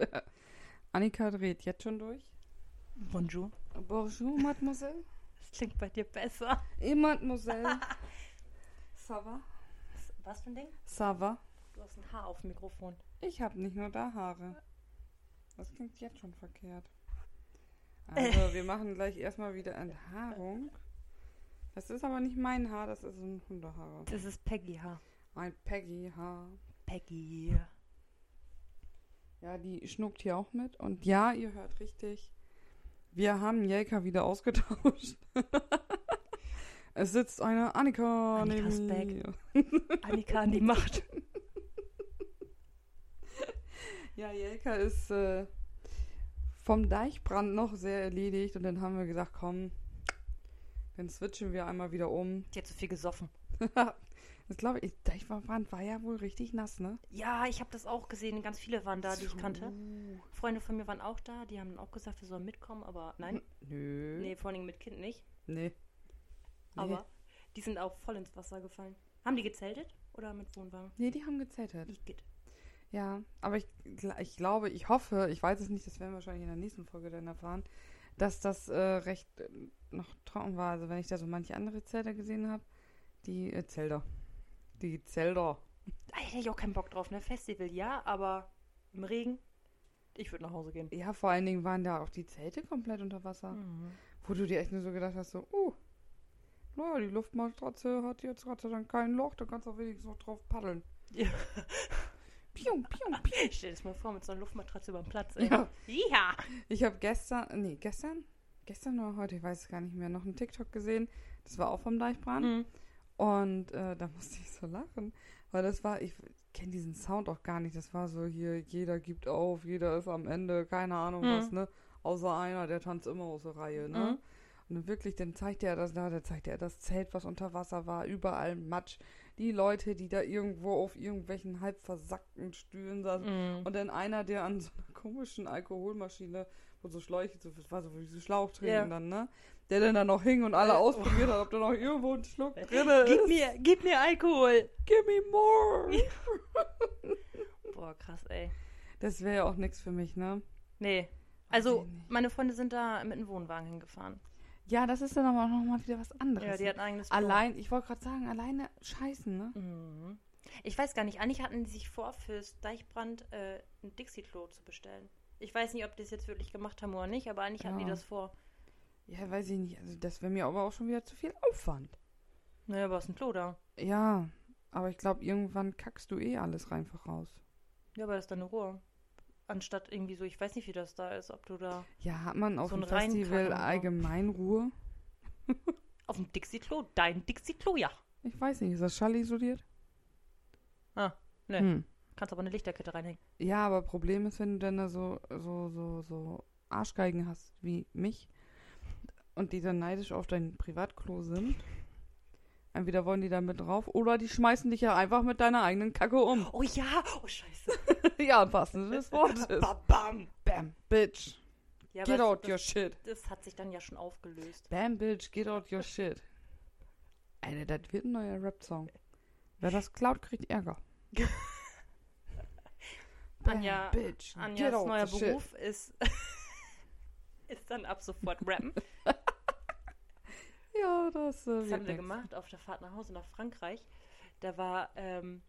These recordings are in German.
Annika dreht jetzt schon durch. Bonjour. Bonjour, Mademoiselle. Das klingt bei dir besser. Et Mademoiselle. Ça va? Was für ein Ding? Ça va? Du hast ein Haar auf dem Mikrofon. Ich habe nicht nur da Haare. Das klingt jetzt schon verkehrt. Also, wir machen gleich erstmal wieder Enthaarung. Das ist aber nicht mein Haar, das ist ein Hundehaar. Das ist Peggy-Haar. Ein Peggy-Haar. Peggy. Ja, die schnuckt hier auch mit. Und ja, ihr hört richtig. Wir haben Jelka wieder ausgetauscht. es sitzt eine Annika Annikas neben mir. Annika an die Macht. Ja, Jelka ist äh, vom Deichbrand noch sehr erledigt. Und dann haben wir gesagt, komm, dann switchen wir einmal wieder um. Die hat zu viel gesoffen. das glaube ich, Deichbrand war ja wohl richtig nass, ne? Ja, ich habe das auch gesehen. Ganz viele waren da, die ich kannte. Freunde von mir waren auch da. Die haben auch gesagt, wir sollen mitkommen. Aber nein. Nö. Nee, vor allem mit Kind nicht. Nee. Aber die sind auch voll ins Wasser gefallen. Haben die gezeltet oder mit Wohnwagen? Nee, die haben gezeltet. Igitt. Ja, aber ich, ich glaube, ich hoffe, ich weiß es nicht, das werden wir wahrscheinlich in der nächsten Folge dann erfahren, dass das äh, recht äh, noch trocken war. Also wenn ich da so manche andere Zelter gesehen habe, die äh, Zelter. Die Zelter. Da hätte ich auch keinen Bock drauf, ne? Festival, ja, aber im Regen, ich würde nach Hause gehen. Ja, vor allen Dingen waren da auch die Zelte komplett unter Wasser. Mhm. Wo du dir echt nur so gedacht hast, so, uh, naja, die Luftmatratze hat jetzt sei Dank kein Loch, da kannst du auch wenigstens noch drauf paddeln. Ja. Pium, pium, pium. Stell dir das mal vor, mit so einer Luftmatratze über den Platz, ey. Ja. Ja. Ich habe gestern, nee, gestern, gestern oder heute, ich weiß es gar nicht mehr, noch einen TikTok gesehen. Das war auch vom Deichbrand. Mhm. Und äh, da musste ich so lachen, weil das war, ich kenne diesen Sound auch gar nicht. Das war so hier, jeder gibt auf, jeder ist am Ende, keine Ahnung Mhm. was, ne? Außer einer, der tanzt immer aus der Reihe, ne? Mhm. Und dann wirklich, dann zeigt er das da, dann zeigt er das Zelt, was unter Wasser war, überall Matsch. Die Leute, die da irgendwo auf irgendwelchen halb versackten Stühlen saßen. Mhm. Und dann einer, der an so einer komischen Alkoholmaschine, wo so Schläuche, so, das war so wie so Schlauch trinken Ja. dann, ne? Der dann da noch hing und alle Äh, ausprobiert hat, ob da noch irgendwo ein Schluck drin Gib ist. mir, gib mir Alkohol. Give me more. Boah, krass, ey. Das wäre ja auch nichts für mich, ne? Nee. Also, meine Freunde sind da mit einem Wohnwagen hingefahren. Ja, das ist dann aber auch nochmal wieder was anderes. Ja, die hat ein eigenes Klo. Allein, ich wollte gerade sagen, alleine scheißen, ne? Mhm. Ich weiß gar nicht, eigentlich hatten die sich vor, fürs Deichbrand äh, ein Dixie-Klo zu bestellen. Ich weiß nicht, ob die es jetzt wirklich gemacht haben oder nicht, aber eigentlich hatten die Ja. das vor. Ja, weiß ich nicht. Also das wäre mir aber auch schon wieder zu viel Aufwand. Naja, aber ist ein Klo da. Ja, aber ich glaube, irgendwann kackst du eh alles einfach raus. Ja, aber das ist dann eine Ruhe. Anstatt irgendwie so, ich weiß nicht, wie das da ist, ob du da Ja, hat man auf So dem Festival allgemein Ruhe? auf dem Dixie-Klo, dein Dixie-Klo, ja. Ich weiß nicht, ist das Schall isoliert? Ah, ne. Hm. Kannst aber eine Lichterkette reinhängen. Ja, aber Problem ist, wenn du dann da so, so, so, so Arschgeigen hast wie mich und die dann neidisch auf dein Privatklo sind. Entweder wollen die da mit drauf oder die schmeißen dich ja einfach mit deiner eigenen Kacke um. Oh ja, oh scheiße. ja, im wahrsten Sinne des Wortes. Bam. Bam, bitch. Ja, Get out das, your shit. das hat sich dann ja schon aufgelöst. Bam, bitch, get out your shit. Alter, das wird ein neuer Rap-Song. Wer das klaut, kriegt Ärger. Anja, bitch, Anjas neuer shit. Beruf ist, ist dann ab sofort Rappen. Ja, das, äh, Das haben wir gemacht auf der Fahrt nach Hause nach Frankreich. Da war ähm,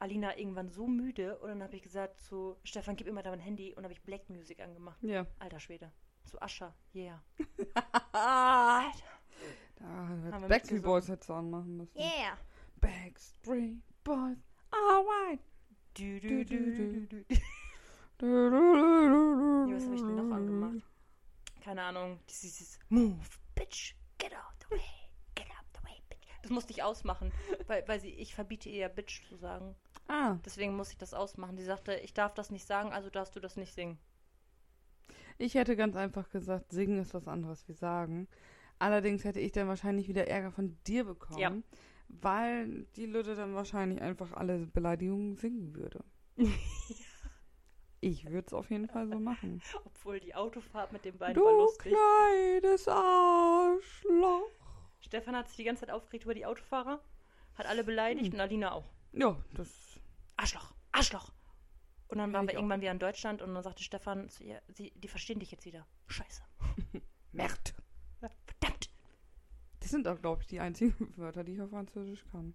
Alina irgendwann so müde und dann habe ich gesagt zu Stefan, gib immer dein Handy und habe ich Black Music angemacht. Ja. Alter Schwede. Zu Ascher, yeah. Da hätte wir Backstreet. Boys hätte anmachen müssen. Yeah. Backstreet Boys, alright. Du, Du, du, du, du, was habe ich denn noch angemacht? Keine Ahnung. Dieses Move, bitch, get out the way, get out the way, bitch. Das musste ich ausmachen, weil, weil sie, ich verbiete ihr ja bitch zu sagen. Ah, Deswegen muss ich das ausmachen. Sie sagte, ich darf das nicht sagen, also darfst du das nicht singen. ich hätte ganz einfach gesagt, singen ist was anderes wie sagen. Allerdings hätte ich dann wahrscheinlich wieder Ärger von dir bekommen, Ja. Weil die Lütte dann wahrscheinlich einfach alle Beleidigungen singen würde. Ich würde es auf jeden Fall so machen. Obwohl die Autofahrt mit den beiden war Du lustig. kleines Arschloch. Stefan hat sich die ganze Zeit aufgeregt über die Autofahrer, hat alle beleidigt Hm. und Alina auch. Ja, das. Arschloch, Arschloch. Und dann waren wir irgendwann wieder in Deutschland und dann sagte Stefan zu ihr, sie, die verstehen dich jetzt wieder. Scheiße. Merd. Das sind auch, glaube ich, die einzigen Wörter, die ich auf Französisch kann.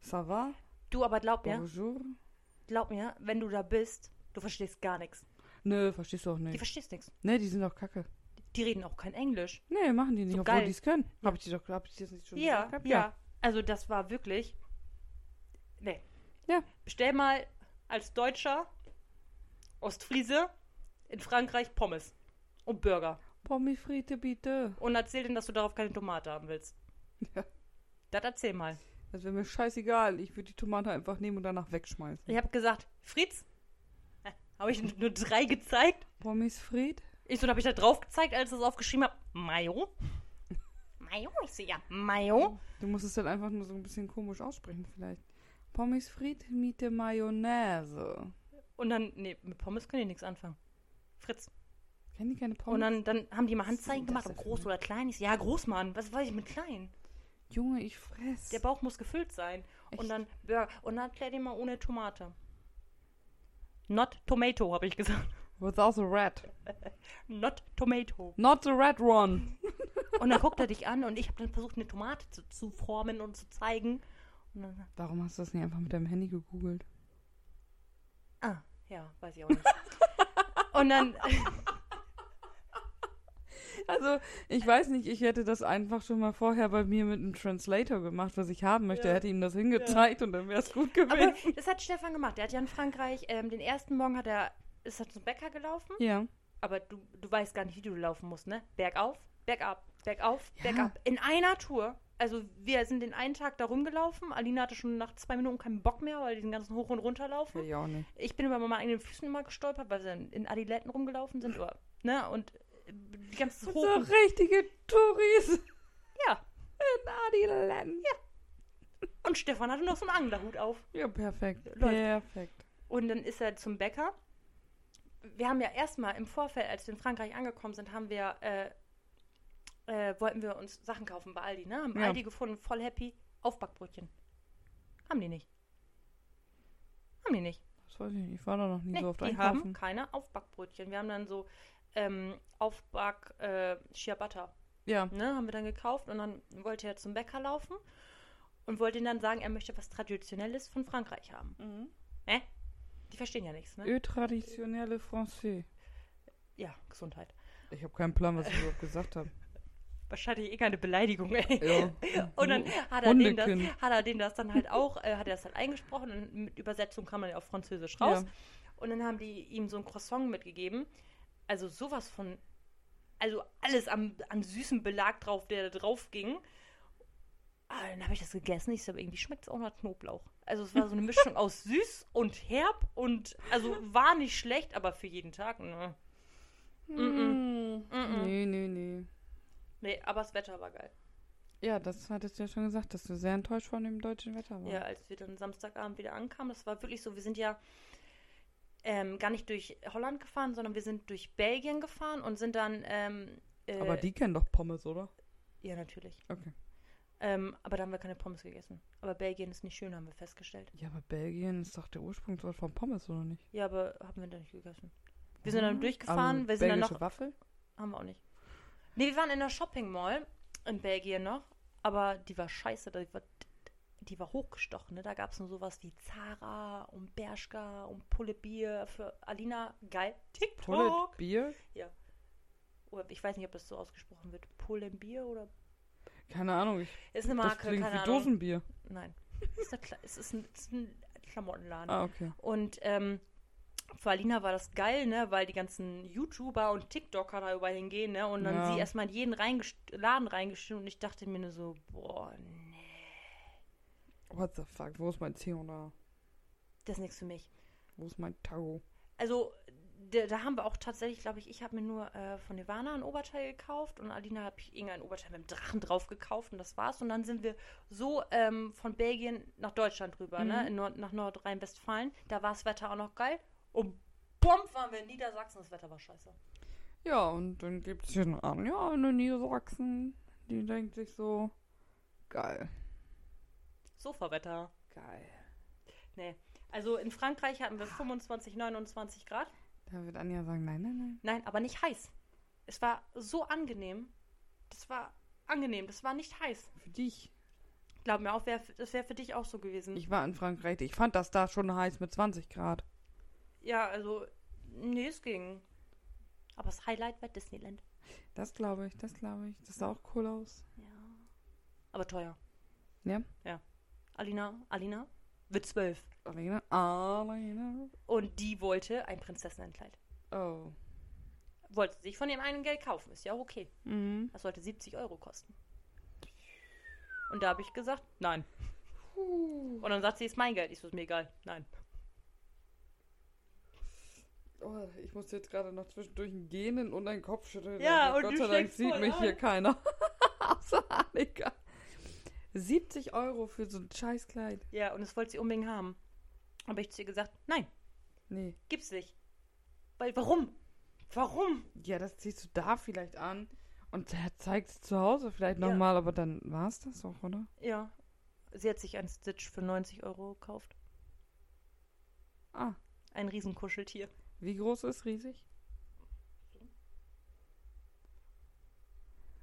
Ça va? Du, aber glaub mir, Bonjour? glaub mir, wenn du da bist, du verstehst gar nichts. Nö, verstehst du auch Die nicht. verstehst nichts. Nee, die sind doch kacke. Die reden auch kein Englisch. Nee, machen die nicht, So obwohl die es können. Hab ich, die doch, hab ich das nicht schon Ja, gesagt? ja, gehabt? Also das war wirklich. Nee. Ja. Bestell mal als Deutscher Ostfriese in Frankreich Pommes und Burger. Pommes frites, bitte. Und erzähl denen, dass du darauf keine Tomate haben willst. Ja. Das erzähl mal. Das wäre mir scheißegal. Ich würde die Tomate einfach nehmen und danach wegschmeißen. Ich habe gesagt, Fritz, habe ich nur drei gezeigt. Pommes frites? Ich so, dann habe ich da drauf gezeigt, als ich das aufgeschrieben habe. Mayo. Mayo? Ich so, ja, Mayo. Du musst es halt einfach nur so ein bisschen komisch aussprechen vielleicht. Pommes frites mit der Mayonnaise. Und dann, nee, mit Pommes können die nichts anfangen. Fritz. Kennen die keine Pommes? Und dann, dann haben die mal Handzeichen gemacht, ob groß oder klein ist. Ja, groß, Mann. Was weiß ich mit klein? Junge, ich fress. Der Bauch muss gefüllt sein. Echt? Und dann Burger. Und dann erklär dir mal ohne Tomate. Not tomato, habe ich gesagt. Without the red. Not tomato. Not the red one. Und dann guckt er dich an und ich habe dann versucht, eine Tomate zu, zu formen und zu zeigen. Dann, Warum hast du das nicht einfach mit deinem Handy gegoogelt? ah, ja, weiß ich auch nicht. und dann, Also, ich weiß nicht, ich hätte das einfach schon mal vorher bei mir mit einem Translator gemacht, was ich haben möchte. Ja. Hätte ihm das hingezeigt und dann wäre es gut aber gewesen. das hat Stefan gemacht. Der hat ja in Frankreich, ähm, den ersten Morgen hat er, ist er zum Bäcker gelaufen. Ja. Aber du, du weißt gar nicht, wie du laufen musst, ne? Bergauf, bergab, bergauf, Ja. bergab. In einer Tour. Also wir sind den einen Tag da rumgelaufen. Alina hatte schon nach zwei Minuten keinen Bock mehr, weil die den ganzen Hoch- und Runterlaufen. Ich auch nicht. Ich bin über meine eigenen Füßen immer gestolpert, weil wir in, in Adiletten rumgelaufen sind. Oder, ne? Und die ganze So Hoch... und- richtige Touris Ja. in Adiland. Und Stefan hatte noch so einen Anglerhut auf. Ja, perfekt. Läuft. Perfekt. Und dann ist er zum Bäcker. Wir haben ja erstmal im Vorfeld, als wir in Frankreich angekommen sind, haben wir, äh, äh, wollten wir uns Sachen kaufen bei Aldi, ne? Haben Ja. Aldi gefunden, voll happy. Aufbackbrötchen. Haben die nicht. Haben die nicht. Das weiß ich nicht. Ich war da noch nie Nee, so oft die einkaufen. haben keine Aufbackbrötchen. Wir haben dann so ähm, Aufback äh, Ciabatta, Ja. ne? Haben wir dann gekauft und dann wollte er zum Bäcker laufen und wollte ihm dann sagen, er möchte was Traditionelles von Frankreich haben. Ne? Die verstehen ja nichts, ne? Ö traditionelle Français. Ja, Gesundheit. Ich habe keinen Plan, was ich überhaupt gesagt habe. wahrscheinlich eh keine Beleidigung, ey. Ja. Und dann hat er, dem das, hat er dem das dann halt auch, äh, hat er das halt eingesprochen und mit Übersetzung kam man ja auf Französisch raus. Ja. Und dann haben die ihm so ein Croissant mitgegeben. Also sowas von, also alles am, an süßem Belag drauf, der da drauf ging. Ah, dann habe ich das gegessen. Ich aber irgendwie schmeckt es auch nach Knoblauch. Also es war so eine Mischung aus süß und herb und also war nicht schlecht, aber für jeden Tag, ne. Mm. Mm-mm. Nee, nee, nee. Nee, aber das Wetter war geil. Ja, das hattest du ja schon gesagt, dass du sehr enttäuscht von dem deutschen Wetter warst. Ja, als wir dann Samstagabend wieder ankamen, das war wirklich so, wir sind ja ähm, gar nicht durch Holland gefahren, sondern wir sind durch Belgien gefahren und sind dann ähm, äh, Aber die kennen doch Pommes, oder? Ja, natürlich. Okay. Ähm, aber da haben wir keine Pommes gegessen. Aber Belgien ist nicht schön, haben wir festgestellt. Ja, aber Belgien ist doch der Ursprungsort von Pommes, oder nicht? Ja, aber haben wir da nicht gegessen. Wir sind dann Mhm. durchgefahren, Aber wir sind dann noch. Waffel? Haben wir auch nicht. Nee, wir waren in der Shopping Mall in Belgien noch, aber die war scheiße, die war, die war hochgestochen. Ne? Da gab es nur sowas wie Zara und Bershka und Pulle Bier für Alina. Geil. TikTok. Pullet Bier? Oder ich weiß nicht, ob das so ausgesprochen wird. Pulle Bier oder. Keine Ahnung. Ich, Ist eine das Marke, klingt keine wie Ahnung. Dosenbier. Nein. Ist es, ist ein, ist ein Klamottenladen. Ah, okay. Und ähm, für Alina war das geil, ne, weil die ganzen YouTuber und TikToker da überall hingehen, ne, und dann Ja. sie erstmal in jeden reingest Laden reingestimmt und ich dachte mir nur so, boah, What the fuck? Wo ist mein Theodor? das ist nichts für mich. Wo ist mein Tago? Also, da, da haben wir auch tatsächlich, glaube ich, ich habe mir nur äh, von Nirvana ein Oberteil gekauft und Alina habe ich irgendein Oberteil mit dem Drachen drauf gekauft und das war's. Und dann sind wir so ähm, von Belgien nach Deutschland rüber, Mhm. ne, in Nord nach Nordrhein-Westfalen. Da war das Wetter auch noch geil. Und bumm, waren wir in Niedersachsen, das Wetter war scheiße. Ja, und dann gibt es hier eine Anja in Niedersachsen. Die denkt sich so, geil. Sofawetter. Geil. Also in Frankreich hatten wir 25, 29 Grad. Da wird Anja sagen, nein, nein, nein. Nein, aber nicht heiß. Es war so angenehm. Das war angenehm. Das war nicht heiß. Für dich. Glaub mir auch, wär, das wäre für dich auch so gewesen. Ich war in Frankreich. Ich fand das da schon heiß mit 20 Grad. ja, also, nee, es ging. Aber das Highlight war Disneyland. Das glaube ich, das glaube ich. Das sah auch cool aus. Ja. Aber teuer. Ja? Ja. Alina, Alina wird zwölf. Alena, Alena. Und die wollte ein Prinzessinnenkleid. Oh. Wollte sich von dem einen Geld kaufen. Ist ja auch okay. Mhm. Das sollte 70 Euro kosten. Und da habe ich gesagt, nein. Und dann sagt sie, ist mein Geld. Ich so, ist mir egal. Nein. Oh, ich musste jetzt gerade noch zwischendurch ein Gähnen und einen Kopf schütteln. Ja, Also und Gott du sei Dank sieht mich hier an. keiner. Außer Annika. 70 Euro für so ein Scheißkleid. Ja, und das wollte sie unbedingt haben. Aber ich zu ihr gesagt, nein, Nee. gibt's nicht. Weil, warum? Warum? Ja, das ziehst du da vielleicht an. Und der zeigt es zu Hause vielleicht Ja. nochmal, aber dann war es das auch, oder? Ja. Sie hat sich ein Stitch für 90 Euro gekauft. Ah, Ein Riesenkuscheltier. wie groß ist riesig?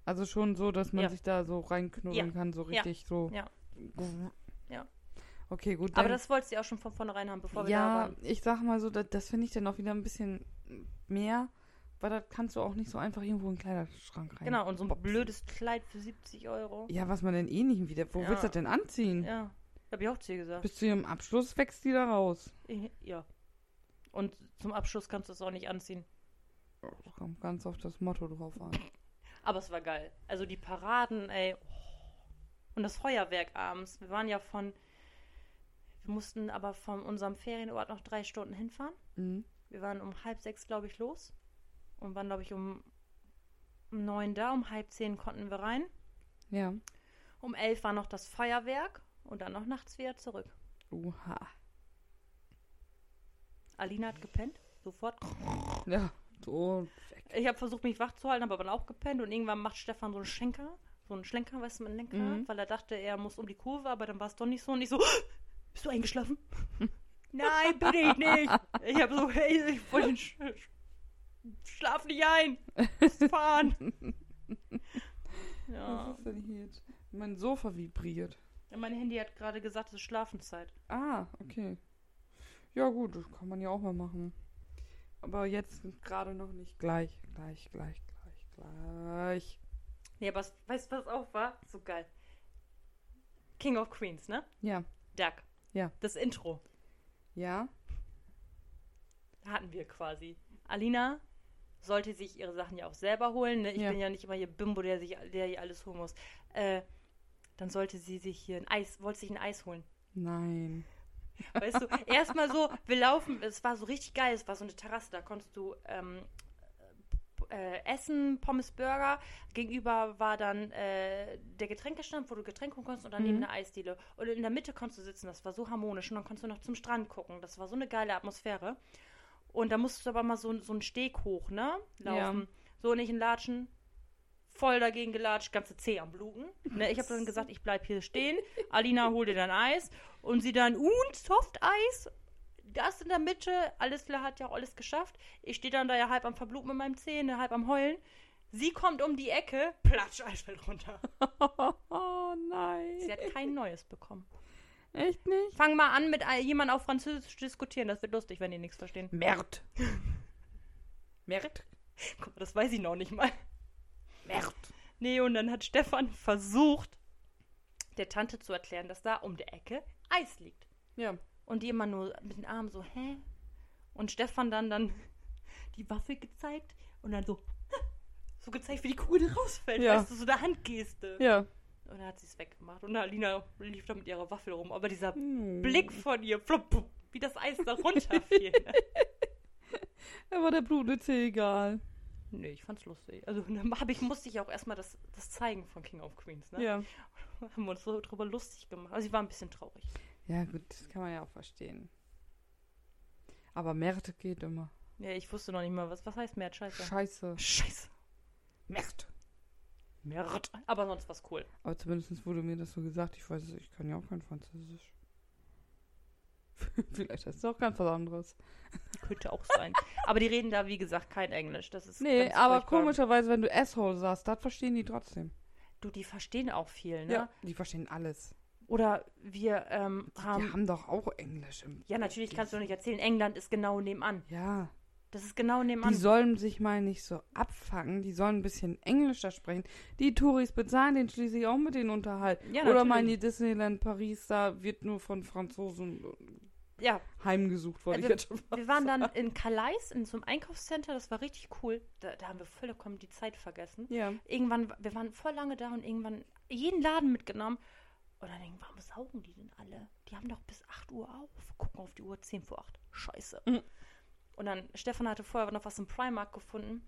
Also schon so, dass man Ja. sich da so reinknuddeln Ja. kann, so Ja. richtig so. Ja. Ja. Okay, gut. Aber das wollte sie auch schon von vornherein haben, bevor wir da ja, waren. ich sag mal so, das, das finde ich dann auch wieder ein bisschen mehr, weil das kannst du auch nicht so einfach irgendwo in den Kleiderschrank rein. Genau, und so ein boxen. blödes Kleid für 70 Euro. Ja, was man denn eh nicht wieder. Wo Ja. willst du das denn anziehen? Ja, hab ich auch zu ihr gesagt. Bis zu ihrem Abschluss wächst die da raus. Ich- Ja. Und zum Abschluss kannst du es auch nicht anziehen. Kommt ganz auf das Motto drauf an. Aber es war geil. Also die Paraden, ey. Und das Feuerwerk abends. Wir waren ja von. Wir mussten aber von unserem Ferienort noch drei Stunden hinfahren. Mhm. Wir waren um halb sechs, glaube ich, los. Und waren, glaube ich, um, um neun da. Um halb zehn konnten wir rein. Ja. Um elf war noch das Feuerwerk. Und dann noch nachts wieder zurück. Uha. Alina hat gepennt. Sofort. Ja, so weg. Ich habe versucht, mich wach zu halten, aber dann auch gepennt. Und irgendwann macht Stefan so einen Schenker. So einen Schlenker, weißt du, mit Lenker. Mhm. Weil er dachte, er muss um die Kurve, aber dann war es doch nicht so. Und ich so, bist du eingeschlafen? Nein, bin ich nicht. Ich habe so, hey, ich wollte den Sch Sch- Schlaf nicht ein. Fahren. ja. Was ist denn hier jetzt? Mein Sofa vibriert. Ja, Mein Handy hat gerade gesagt, es ist Schlafenszeit. Ah, okay. Ja, gut, das kann man ja auch mal machen. Aber jetzt gerade noch nicht. Gleich, gleich, gleich, gleich, gleich. Nee, aber weißt du, was auch war? So geil. King of Queens, ne? Ja, Duck. Ja. Das Intro. ja. hatten wir quasi. Alina sollte sich ihre Sachen ja auch selber holen. Ne? Ich Ja. bin ja nicht immer hier Bimbo, der sich, der hier alles holen muss. Äh, dann sollte sie sich hier ein Eis, wollte sich ein Eis holen. Nein. Weißt du, erstmal so, wir laufen, es war so richtig geil, es war so eine Terrasse, da konntest du ähm, äh, essen, Pommes, Burger. Gegenüber war dann äh, der Getränkestand, wo du Getränke holen konntest und daneben Mhm. eine Eisdiele. Und in der Mitte konntest du sitzen, das war so harmonisch. Und dann konntest du noch zum Strand gucken, das war so eine geile Atmosphäre. Und da musstest du aber mal so, so einen Steg hoch, ne? Laufen. Ja. So nicht in Latschen. Voll dagegen gelatscht, ganze Zeh am Bluten. Ne, ich habe dann gesagt, ich bleib hier stehen. Alina hol dir dann Eis. Und sie dann, und Softeis. Das in der Mitte. Alles klar, hat ja auch alles geschafft. Ich stehe dann da ja halb am Verbluten mit meinem Zeh, ne, halb am Heulen. Sie kommt um die Ecke, platsch, Eis fällt runter. Oh nein. Sie hat kein neues bekommen. Echt nicht? Fang mal an, mit jemandem auf Französisch zu diskutieren. Das wird lustig, wenn die nichts verstehen. Mert. Mert? Guck mal, das weiß ich noch nicht mal. Mert. Nee, und dann hat Stefan versucht, der Tante zu erklären, dass da um der Ecke Eis liegt. Ja. Und die immer nur mit den Armen so, hä? Und Stefan dann dann die Waffe gezeigt und dann so, so gezeigt, wie die Kugel rausfällt. Ja. Weißt du, so eine Handgeste. Ja. Und dann hat sie es weggemacht. Und Alina lief da mit ihrer Waffe rum. Aber dieser Hm. Blick von ihr, flop, wie das Eis da runterfiel. ne? Da war der Blut jetzt egal. Nee, ich fand's lustig. Also dann hab ich, musste ich auch erstmal das, das zeigen von King of Queens. Ne? Ja. Haben wir uns so drüber lustig gemacht. Also sie war ein bisschen traurig. Ja, gut, das kann man ja auch verstehen. Aber Mert geht immer. Ja, ich wusste noch nicht mal, was, was heißt Mert? Scheiße. Scheiße. Scheiße. Mert. Mert. Aber sonst was cool. Aber zumindest wurde mir das so gesagt. Ich weiß es, ich kann ja auch kein Französisch. Vielleicht ist es auch ganz was anderes. Könnte auch sein. aber die reden da, wie gesagt, kein Englisch. Das ist Nee, aber furchtbar. komischerweise, wenn du Asshole sagst, das verstehen die trotzdem. Du, die verstehen auch viel, ne? Ja. Die verstehen alles. Oder wir ähm, Die haben. haben doch auch Englisch im. Ja, natürlich kannst du nicht erzählen. England ist genau nebenan. Ja. Das ist genau nebenan. Die sollen sich mal nicht so abfangen. Die sollen ein bisschen Englischer sprechen. Die Touris bezahlen den schließlich auch mit denen unterhalten. Ja, Oder mal in die Disneyland Paris, da wird nur von Franzosen ja, heimgesucht, Also, jetzt schon fast wir waren dann in Calais in so einem Einkaufscenter. Das war richtig cool. Da, da haben wir vollkommen die Zeit vergessen. Ja. Irgendwann, wir waren voll lange da und irgendwann jeden Laden mitgenommen. Und dann denken, warum saugen die denn alle? Die haben doch bis 8 Uhr auf. Gucken auf die Uhr, 10 vor 8. Scheiße. Mhm. Und dann, Stefan hatte vorher noch was im Primark gefunden.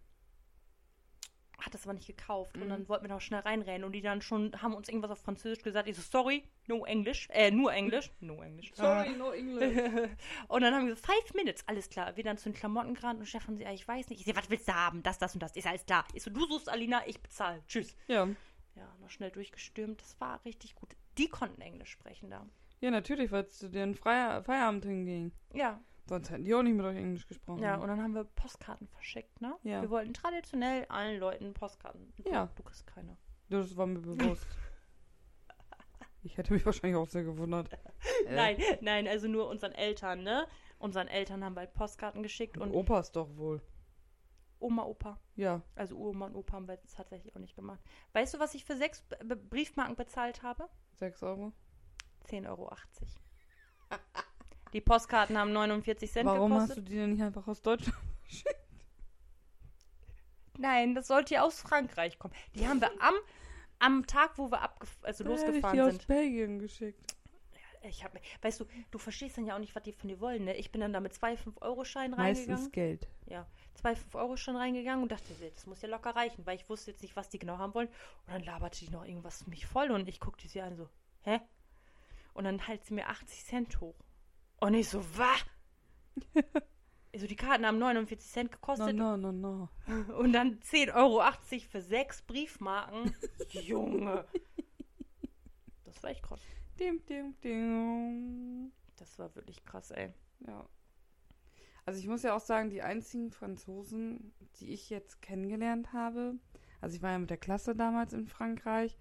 Hat das aber nicht gekauft. Und Mhm. dann wollten wir noch schnell reinrennen. Und die dann schon haben uns irgendwas auf Französisch gesagt. Ich so, sorry, no English. Äh, nur Englisch. No English. Sorry, no English. und dann haben wir gesagt, five minutes, alles klar. Wir dann zu den Klamotten gerannt und Stefan so, ja, ich weiß nicht. Ich so, was willst du haben? Das, das und das. Ist alles klar. Ich so, du suchst Alina, ich bezahle. Tschüss. ja. Ja, noch schnell durchgestürmt. Das war richtig gut. Die konnten Englisch sprechen da. Ja, natürlich, weil es zu deren Freier Feierabend hinging. Ja, Sonst hätten die auch nicht mit euch Englisch gesprochen. ja, und dann haben wir Postkarten verschickt, ne? Ja. Wir wollten traditionell allen Leuten Postkarten. Du, Ja. Du kriegst keine. Das war mir bewusst. Ich hätte mich wahrscheinlich auch sehr gewundert. Äh, Nein, nein, also nur unseren Eltern, ne? Unseren Eltern haben bald Postkarten geschickt und Opas doch wohl. Oma, Opa. Ja. Also Uroma und Opa haben wir tatsächlich auch nicht gemacht. Weißt du, was ich für sechs B- B- Briefmarken bezahlt habe? 6 Euro. 10,80 Euro. Die Postkarten haben 49 Cent Warum gekostet. hast du die denn nicht einfach aus Deutschland? Nein, das sollte ja aus Frankreich kommen. Die haben wir am, am Tag, wo wir abgef also ich losgefahren die aus sind. Belgien geschickt. Ich hab, weißt du, du verstehst dann ja auch nicht, was die von dir wollen, ne? Ich bin dann da mit zwei 5-Euro-Scheinen Meistens reingegangen. Geld. Ja, zwei 5-Euro-Scheine reingegangen und dachte, das muss ja locker reichen, weil ich wusste jetzt nicht, was die genau haben wollen. Und dann laberte die noch irgendwas mich voll und ich guckte sie an so, hä? Und dann halt sie mir 80 Cent hoch. Und ich so, was? also die Karten haben 49 Cent No, gekostet no, no, no. und dann 10,80 Euro für sechs Briefmarken. Junge. Das war echt krass. Dim, dim, dim. Das war wirklich krass, ey. Ja. Also ich muss ja auch sagen, die einzigen Franzosen, die ich jetzt kennengelernt habe, also ich war ja mit der Klasse damals in Frankreich,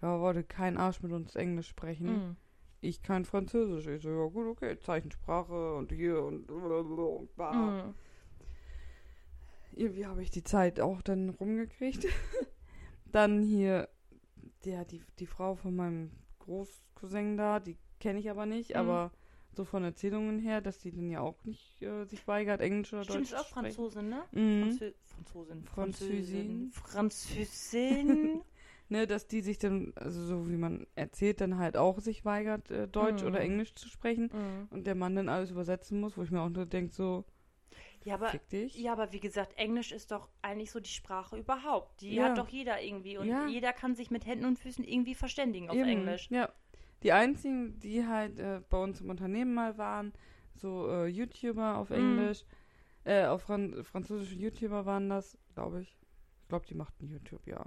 da wollte kein Arsch mit uns Englisch sprechen. Mhm. Ich kein Französisch. Ich so, ja gut, okay, Zeichensprache und hier und und bla. Mhm. Irgendwie habe ich die Zeit auch dann rumgekriegt. dann hier, ja, die, die Frau von meinem Großcousin da, die kenne ich aber nicht, Mhm. aber so von Erzählungen her, dass die dann ja auch nicht äh, sich weigert, Englisch oder Stimmt, Deutsch ist auch zu sprechen. Franzosin, ne? Mhm. Franzö Franzosin. Französin. Französin. Ne, dass die sich dann, also so wie man erzählt, dann halt auch sich weigert, äh, Deutsch Mhm. oder Englisch zu sprechen Mhm. und der Mann dann alles übersetzen muss, wo ich mir auch nur denke, so, Ja, aber, ja, aber wie gesagt, Englisch ist doch eigentlich so die Sprache überhaupt. Die Ja. hat doch jeder irgendwie. Und Ja. jeder kann sich mit Händen und Füßen irgendwie verständigen auf Eben, Englisch. Ja. Die einzigen, die halt äh, bei uns im Unternehmen mal waren, so äh, YouTuber auf Mhm. Englisch, äh, auf Fran französische YouTuber waren das, glaube ich. Ich glaube, die machten YouTube, ja.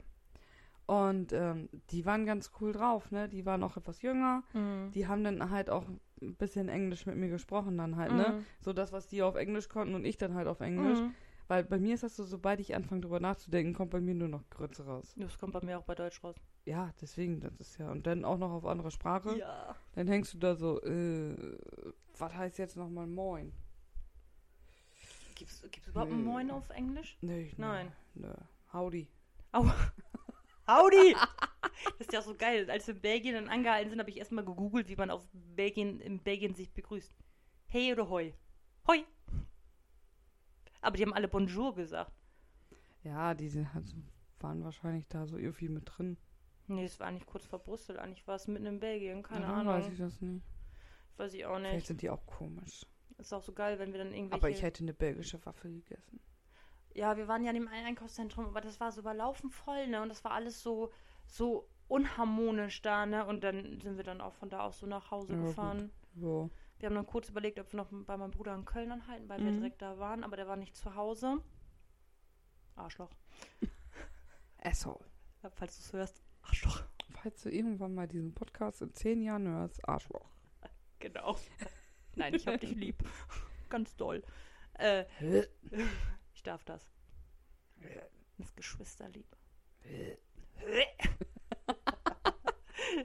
Und ähm, die waren ganz cool drauf, ne? Die waren auch etwas jünger. Mhm. Die haben dann halt auch ein bisschen Englisch mit mir gesprochen dann halt, ne? So das, was die auf Englisch konnten und ich dann halt auf Englisch. Mhm. Weil bei mir ist das so, sobald ich anfange drüber nachzudenken, kommt bei mir nur noch Grütze raus. Das kommt bei mir auch bei Deutsch raus. Ja, deswegen, das ist ja. Und dann auch noch auf andere Sprache. Ja. Dann hängst du da so, äh, was heißt jetzt nochmal Moin? Gibt's, gibt's überhaupt ein. Moin auf Englisch? Nee, Nein. Nö. Howdy. Au. Howdy! Das ist ja auch so geil. Als wir in Belgien dann angehalten sind, habe ich erstmal gegoogelt, wie man auf Belgien, in Belgien sich begrüßt. Hey oder hoi? Hoi! Aber die haben alle Bonjour gesagt. Ja, die sind halt, so- waren wahrscheinlich da so irgendwie mit drin. Nee, das war nicht kurz vor Brüssel. Eigentlich war es mitten in Belgien. Keine Ja, Ahnung. Weiß ich das nicht. Weiß ich auch Vielleicht nicht. sind die auch komisch. Ist auch so geil, wenn wir dann irgendwelche... Aber ich hätte eine belgische Waffe gegessen. Ja, wir waren ja in dem einen Einkaufszentrum, aber das war so überlaufen voll, ne? Und das war alles so, so unharmonisch da, ne? Und dann sind wir dann auch von da aus so nach Hause Ja, gefahren. So. Wir haben dann kurz überlegt, ob wir noch bei meinem Bruder in Köln anhalten, weil wir Mhm. direkt da waren, aber der war nicht zu Hause. Arschloch. Asshole. Falls du es hörst. Arschloch. Falls du irgendwann mal diesen Podcast in zehn Jahren hörst, Arschloch. Genau. Nein, ich hab dich lieb. Ganz doll. Äh, darf das. Das Geschwisterlieb.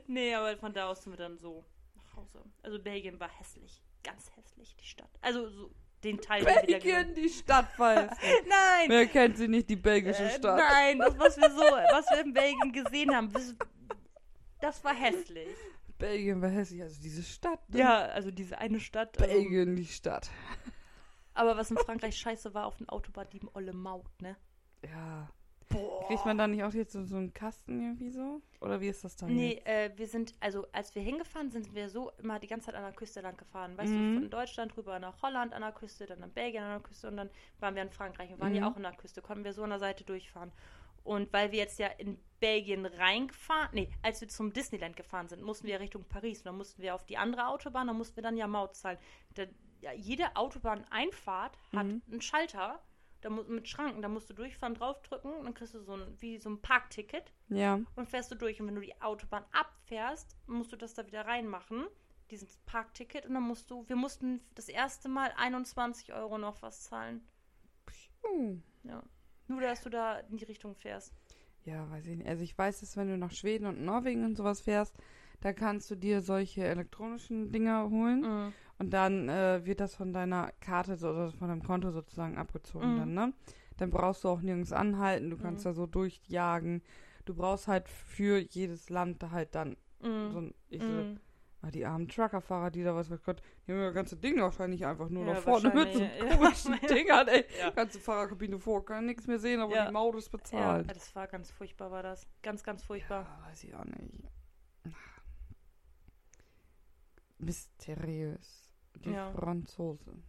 nee, aber von da aus sind wir dann so nach Hause. Also Belgien war hässlich. Ganz hässlich, die Stadt. Also so den Teil Belgien, die Stadt weiß. Nein! Wer kennt sie nicht, die belgische Äh, Stadt? Nein, das, was wir so, was wir in Belgien gesehen haben, das, war hässlich. Belgien war hässlich, also diese Stadt. ne? Ja, also diese eine Stadt. Also, Belgien, die Stadt. Aber was in Frankreich scheiße war, auf den Autobahn die olle Maut, ne? Ja. Boah. Kriegt man da nicht auch jetzt so, so einen Kasten irgendwie so? Oder wie ist das da Nee, jetzt? äh, wir sind, also als wir hingefahren sind, sind wir so immer die ganze Zeit an der Küste lang gefahren. Weißt Mhm. du, von Deutschland rüber nach Holland an der Küste, dann nach Belgien an der Küste und dann waren wir in Frankreich und waren Mhm. ja auch an der Küste, konnten wir so an der Seite durchfahren. Und weil wir jetzt ja in Belgien reingefahren, nee, als wir zum Disneyland gefahren sind, mussten wir Richtung Paris. Und dann mussten wir auf die andere Autobahn, dann mussten wir dann ja Maut zahlen. Da, ja, jede Autobahneinfahrt hat Mhm. einen Schalter da mit Schranken. Da musst du durchfahren, draufdrücken dann kriegst du so ein, wie so ein Parkticket Ja. und fährst du durch. Und wenn du die Autobahn abfährst, musst du das da wieder reinmachen, dieses Parkticket. Und dann musst du, wir mussten das erste Mal 21 Euro noch was zahlen. Hm. Ja. Nur, dass du da in die Richtung fährst. Ja, weiß ich nicht. Also ich weiß, dass wenn du nach Schweden und Norwegen und sowas fährst, da kannst du dir solche elektronischen Dinger holen Mhm. und dann äh, wird das von deiner Karte so, oder von deinem Konto sozusagen abgezogen Mhm. dann, ne? Dann brauchst du auch nirgends anhalten, du kannst Mhm. da so durchjagen. Du brauchst halt für jedes Land halt dann so Mhm. ein, ich so, Mhm. ah, die armen Truckerfahrer, die da was weiß Gott, die haben ja das ganze Ding wahrscheinlich einfach nur Ja, nach vorne mit so ja. komischen Dingern, ey. Ja. Ganze Fahrerkabine vor, kann nichts mehr sehen, aber Ja. die Maut ist Ja, bezahlt. das war ganz furchtbar, war das. Ganz, ganz furchtbar. Ja, weiß ich auch nicht. Mysteriös. Die Ja. Franzosen.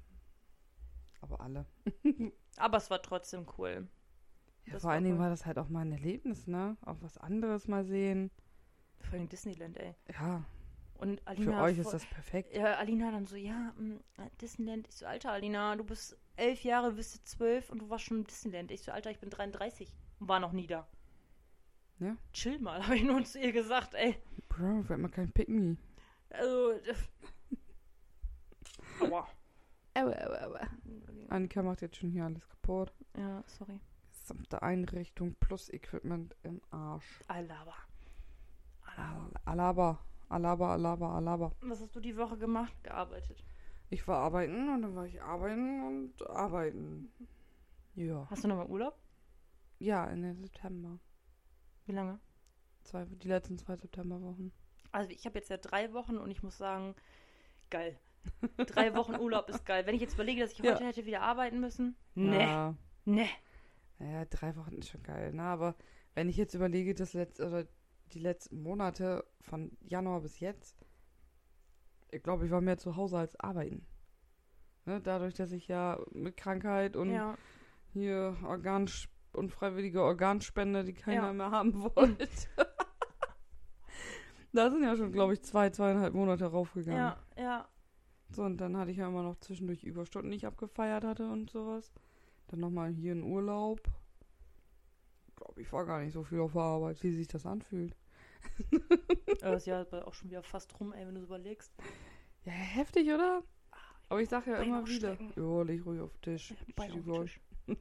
Aber alle. Aber es war trotzdem cool. Ja, vor allen Dingen cool. war das halt auch mal ein Erlebnis, ne? Auch was anderes mal sehen. Vor allem Disneyland, ey. Ja, Und für Alina. euch vor- ist das perfekt. Ja, Alina dann so, ja, mh, Disneyland. Ich so, Alter, Alina, du bist elf Jahre, bist jetzt zwölf und du warst schon im Disneyland. Ich so, Alter, ich bin 33 und war noch nie da. Ja. Chill mal, habe ich nur zu ihr gesagt, ey. Bro, werd mal kein Pick-Me. Also, aua. Aua, aua, aua. Annika macht jetzt schon hier alles kaputt. Ja, sorry. Gesamte Einrichtung plus Equipment im Arsch. Alaba. Alaba. Al Alaba, Alaba, Alaba, Alaba. Was hast du die Woche gemacht? Gearbeitet. Ich war arbeiten und dann war ich arbeiten und arbeiten. Ja. Hast du noch mal Urlaub? Ja, Ende September. Wie lange? Zwei, die letzten zwei Septemberwochen. Also ich habe jetzt ja drei Wochen und ich muss sagen, geil. Drei Wochen Urlaub ist geil. Wenn ich jetzt überlege, dass ich Ja. heute hätte wieder arbeiten müssen. Nee. Ja, Nee. naja, drei Wochen ist schon geil, ne? Aber wenn ich jetzt überlege, das letzte, oder die letzten Monate von Januar bis jetzt, ich glaube, ich war mehr zu Hause als arbeiten. Ne? Dadurch, dass ich ja mit Krankheit und Ja. hier Organ unfreiwillige Organspende, die keiner Ja. mehr haben wollte. Da sind ja schon, glaube ich, zwei, zweieinhalb Monate raufgegangen. Ja, ja. So, und dann hatte ich ja immer noch zwischendurch Überstunden, die ich abgefeiert hatte und sowas. Dann nochmal hier in Urlaub. Ich glaube, ich war gar nicht so viel auf der Arbeit, wie sich das anfühlt. Aber das Jahr ist bald auch schon wieder fast rum, ey, wenn du es überlegst. Ja, heftig, oder? Aber ich sage ja Bein immer wieder. Jo, leg ruhig auf den Tisch. Bein auf. Tisch.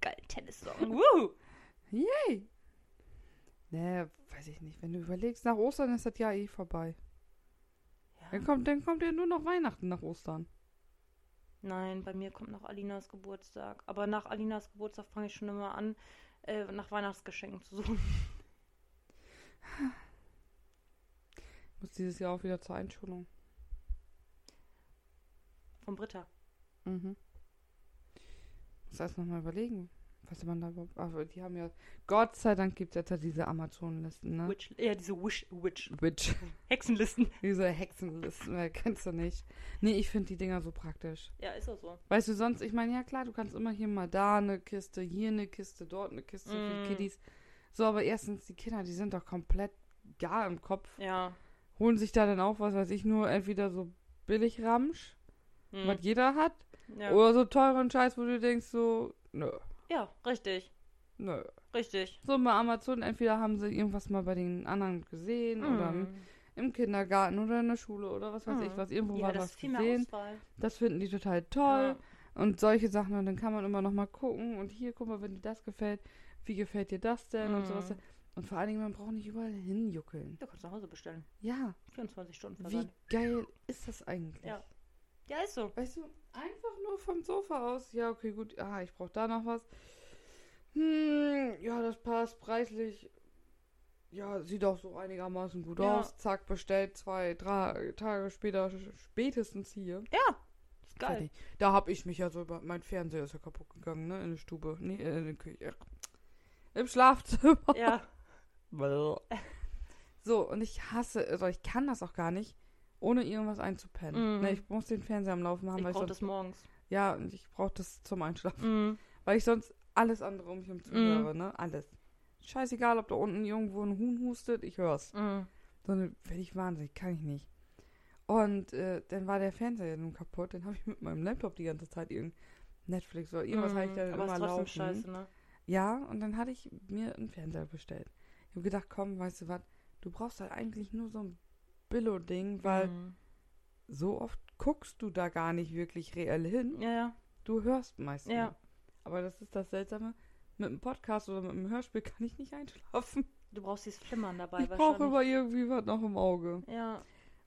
Geil, Tennis-Song. Woo! Yay! Nee, weiß ich nicht. Wenn du überlegst, nach Ostern ist das Jahr eh vorbei. Dann Ja. kommt, dann kommt ja nur noch Weihnachten nach Ostern. Nein, bei mir kommt noch Alinas Geburtstag. Aber nach Alinas Geburtstag fange ich schon immer an, äh, nach Weihnachtsgeschenken zu suchen. Ich muss dieses Jahr auch wieder zur Einschulung. Von Britta. Mhm. Muss erst nochmal überlegen, was man da überhaupt. Aber die haben ja. Gott sei Dank gibt es jetzt ja diese Amazon-Listen, ne? Witch, ja, diese Wish, Witch. Witch. Hexenlisten. Diese Hexenlisten, wer kennst du nicht? Nee, ich finde die Dinger so praktisch. Ja, ist auch so. Weißt du, sonst, ich meine, ja klar, du kannst immer hier mal da eine Kiste, hier eine Kiste, dort eine Kiste für Mm. die Kiddies. So, aber erstens, die Kinder, die sind doch komplett gar im Kopf. Ja. Holen sich da dann auch, was weiß ich, nur entweder so billig Ramsch, Hm. was jeder hat, ja. oder so teuren Scheiß, wo du denkst, so, nö, ja, richtig. nö. Richtig. So bei Amazon, entweder haben sie irgendwas mal bei den anderen gesehen oder Mm. im Kindergarten oder in der Schule oder was weiß Mhm. ich was. Irgendwo ja, war das was gesehen. Auswahl. Das finden die total toll. Und solche Sachen. Und dann kann man immer noch mal gucken. Und hier, guck mal, wenn dir das gefällt, wie gefällt dir das denn? Und sowas. Mhm. Und vor allen Dingen, man braucht nicht überall hinjuckeln. Du kannst nach Hause bestellen. Ja, 24 Stunden wie Versand. geil ist das eigentlich? Ja. Ja, ist so. Weißt du, einfach nur vom Sofa aus. Ja, okay, gut. Ah, ich brauche da noch was. Hm, ja, das passt preislich. Ja, sieht auch so einigermaßen gut Ja. aus. Zack, bestellt. Zwei, drei Tage später, spätestens hier. Ja. Ist geil. Fertig. Da habe ich mich ja so über. Mein Fernseher ist ja kaputt gegangen, ne? In der Stube. Nee, äh, in der Küche. Im Schlafzimmer. Ja. So, und ich hasse, also ich kann das auch gar nicht, ohne irgendwas einzupennen. Mhm. Ne, ich muss den Fernseher am Laufen haben, Ich weil ich brauche sonst, das morgens. ja, und ich brauche das zum Einschlafen. Mhm. Weil ich sonst alles andere um mich herum zuhöre, ne? Alles. Scheißegal, ob da unten irgendwo ein Huhn hustet, ich hör's. Mhm. Sondern werde ich wahnsinnig, kann ich nicht. Und äh, dann war der Fernseher nun kaputt, dann habe ich mit meinem Laptop die ganze Zeit irgend Netflix oder irgendwas habe ich da Mhm. Aber immer laufen. scheiße, ne? Ja, und dann hatte ich mir einen Fernseher bestellt. Ich habe gedacht, komm, weißt du was, du brauchst halt eigentlich nur so ein Billo-Ding, weil Mhm. so oft guckst du da gar nicht wirklich reell hin. Ja, ja. Du hörst meistens. Ja. Aber das ist das Seltsame. Mit einem Podcast oder mit einem Hörspiel kann ich nicht einschlafen. Du brauchst dieses Flimmern dabei ich brauche immer irgendwie was noch im Auge. Ja.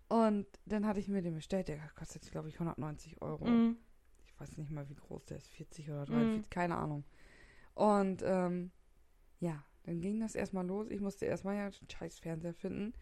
Und dann hatte ich mir den bestellt. Der kostet, glaube ich, 190 Euro. Mhm. Ich weiß nicht mal, wie groß der ist. 40 oder 43, Mhm. keine Ahnung. Und ähm, ja, dann ging das erstmal los. Ich musste erstmal ja einen scheiß Fernseher finden,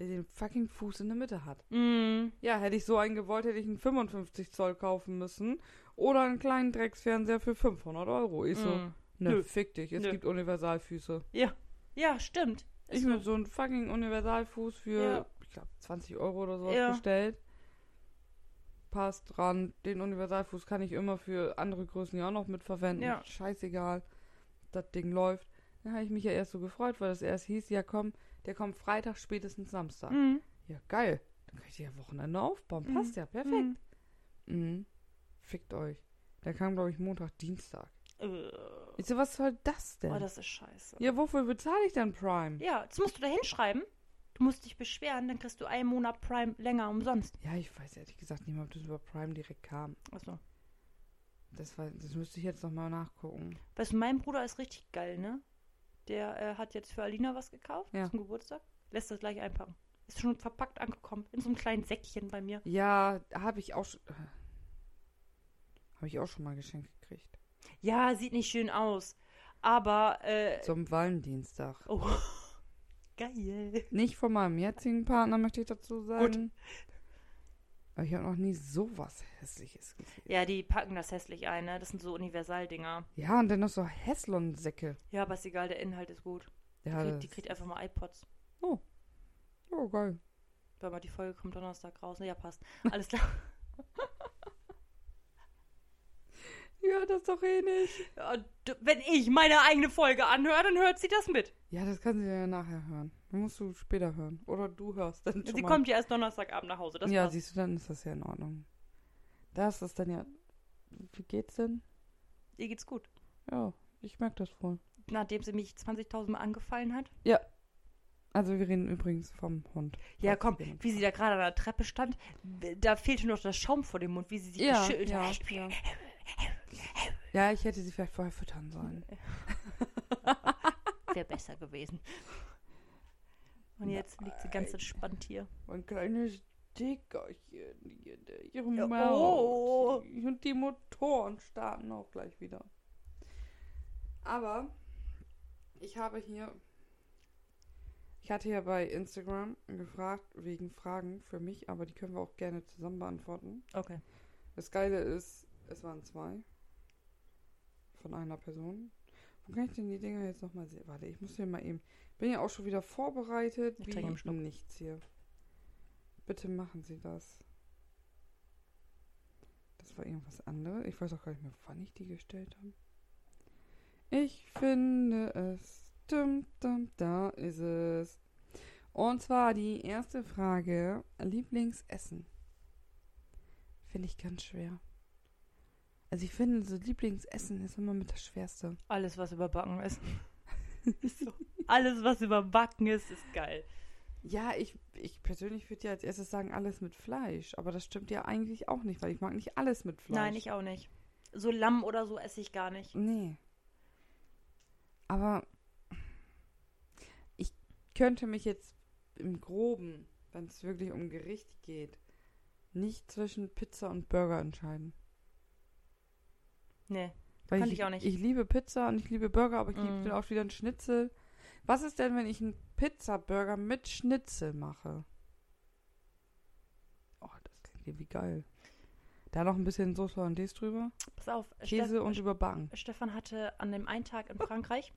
der den fucking Fuß in der Mitte hat. Mhm. Ja, hätte ich so einen gewollt, hätte ich einen 55 Zoll kaufen müssen. Oder einen kleinen Drecksfernseher für 500 Euro. Ich so, Mhm. ne, Nö. fick dich, es Nö. gibt Universalfüße. Ja, stimmt. Ich mir so. so einen fucking Universalfuß für, Ja. ich glaube, 20 Euro oder sowas Ja. bestellt. Passt dran. Den Universalfuß kann ich immer für andere Größen ja auch noch mitverwenden. Ja. Scheißegal. Das Ding läuft. Dann habe ich mich ja erst so gefreut, weil das erst hieß, ja komm, der kommt Freitag, spätestens Samstag. Mhm. Ja, geil. Dann kann ich die ja Wochenende aufbauen. Mhm. Passt ja, perfekt. Mhm. Fickt euch. Der kam, glaube ich, Montag, Dienstag. Äh. Ich so, was soll das denn? Oh, das ist scheiße. ja, wofür bezahle ich denn Prime? Ja, jetzt musst du da hinschreiben. Du musst dich beschweren, dann kriegst du einen Monat Prime länger umsonst. Ja, ich weiß ehrlich gesagt nicht mehr, ob das über Prime direkt kam. Achso. Das, war, das müsste ich jetzt nochmal nachgucken. Weißt du, mein Bruder ist richtig geil, ne? Der äh, hat jetzt für Alina was gekauft Ja. zum Geburtstag. Lässt das gleich einpacken. Ist schon verpackt angekommen. In so einem kleinen Säckchen bei mir. Ja, habe ich auch schon. Habe ich auch schon mal geschenkt gekriegt. Ja, sieht nicht schön aus. Aber, äh. Zum Valentinstag. Oh. Geil. Nicht von meinem jetzigen Partner, möchte ich dazu sagen. Aber ich habe noch nie sowas Hässliches gesehen. Ja, die packen das hässlich ein, ne? Das sind so Universaldinger. Ja, und dann noch so Häslon-Säcke. Ja, aber ist egal, der Inhalt ist gut. Ja, Die, kriegt, die kriegt einfach mal iPods. oh, geil. Weil mal die Folge kommt Donnerstag raus. Ne, ja, passt. Alles klar. Ja, das doch eh nicht. Wenn ich meine eigene Folge anhöre, dann hört sie das mit. Ja, das kann sie ja nachher hören. Dann musst du später hören. Oder du hörst dann schon Sie mal. kommt ja erst Donnerstagabend nach Hause. Das ja, passt. siehst du, dann ist das ja in Ordnung. Das ist dann ja. Wie geht's denn? Ihr geht's gut. Ja, ich merke das voll. Nachdem sie mich 20.000 Mal angefallen hat. Also wir reden übrigens vom Hund. Ja, komm, wie sie da gerade an der Treppe stand, da fehlte noch das Schaum vor dem Mund, wie sie sich Ja, geschüttelt ja, hat. ja. Ja, ich hätte sie vielleicht vorher füttern sollen. Wäre besser gewesen. Und jetzt liegt sie ganz entspannt hier. Ein kleines Dickerchen hier in ihrem Ja, Maul. oh. Und die Motoren starten auch gleich wieder. Aber ich habe hier. Ich hatte ja bei Instagram gefragt wegen Fragen für mich, aber die können wir auch gerne zusammen beantworten. Okay. Das Geile ist, es waren zwei. Von einer Person. Wo kann ich denn die Dinger jetzt nochmal sehen? Warte, ich muss hier mal eben. Bin ja auch schon wieder vorbereitet. Ich Wie Schluck. nichts hier. Bitte machen Sie das. Das war irgendwas anderes. Ich weiß auch gar nicht mehr, wann ich die gestellt habe. Ich finde es. Dum, dum, da ist es. Und zwar die erste Frage. Lieblingsessen. Finde ich ganz schwer. Also ich finde, so Lieblingsessen ist immer mit das Schwerste. Alles, was überbacken ist. ist so. Alles, was überbacken ist, ist geil. Ja, ich, ich persönlich würde ja als erstes sagen, alles mit Fleisch. Aber das stimmt ja eigentlich auch nicht, weil ich mag nicht alles mit Fleisch. Nein, ich auch nicht. So Lamm oder so esse ich gar nicht. Nee. Aber ich könnte mich jetzt im Groben, wenn es wirklich um Gericht geht, nicht zwischen Pizza und Burger entscheiden. Nee. Weil Könnte ich auch nicht. Ich liebe Pizza und ich liebe Burger, aber ich Mm. liebe auch wieder einen Schnitzel. Was ist denn, wenn ich einen Pizza-Burger mit Schnitzel mache? Oh, das klingt irgendwie geil. Da noch ein bisschen Soße Hollandaise drüber. Pass auf. Käse Steff- und überbacken. Stefan hatte an dem einen Tag in Frankreich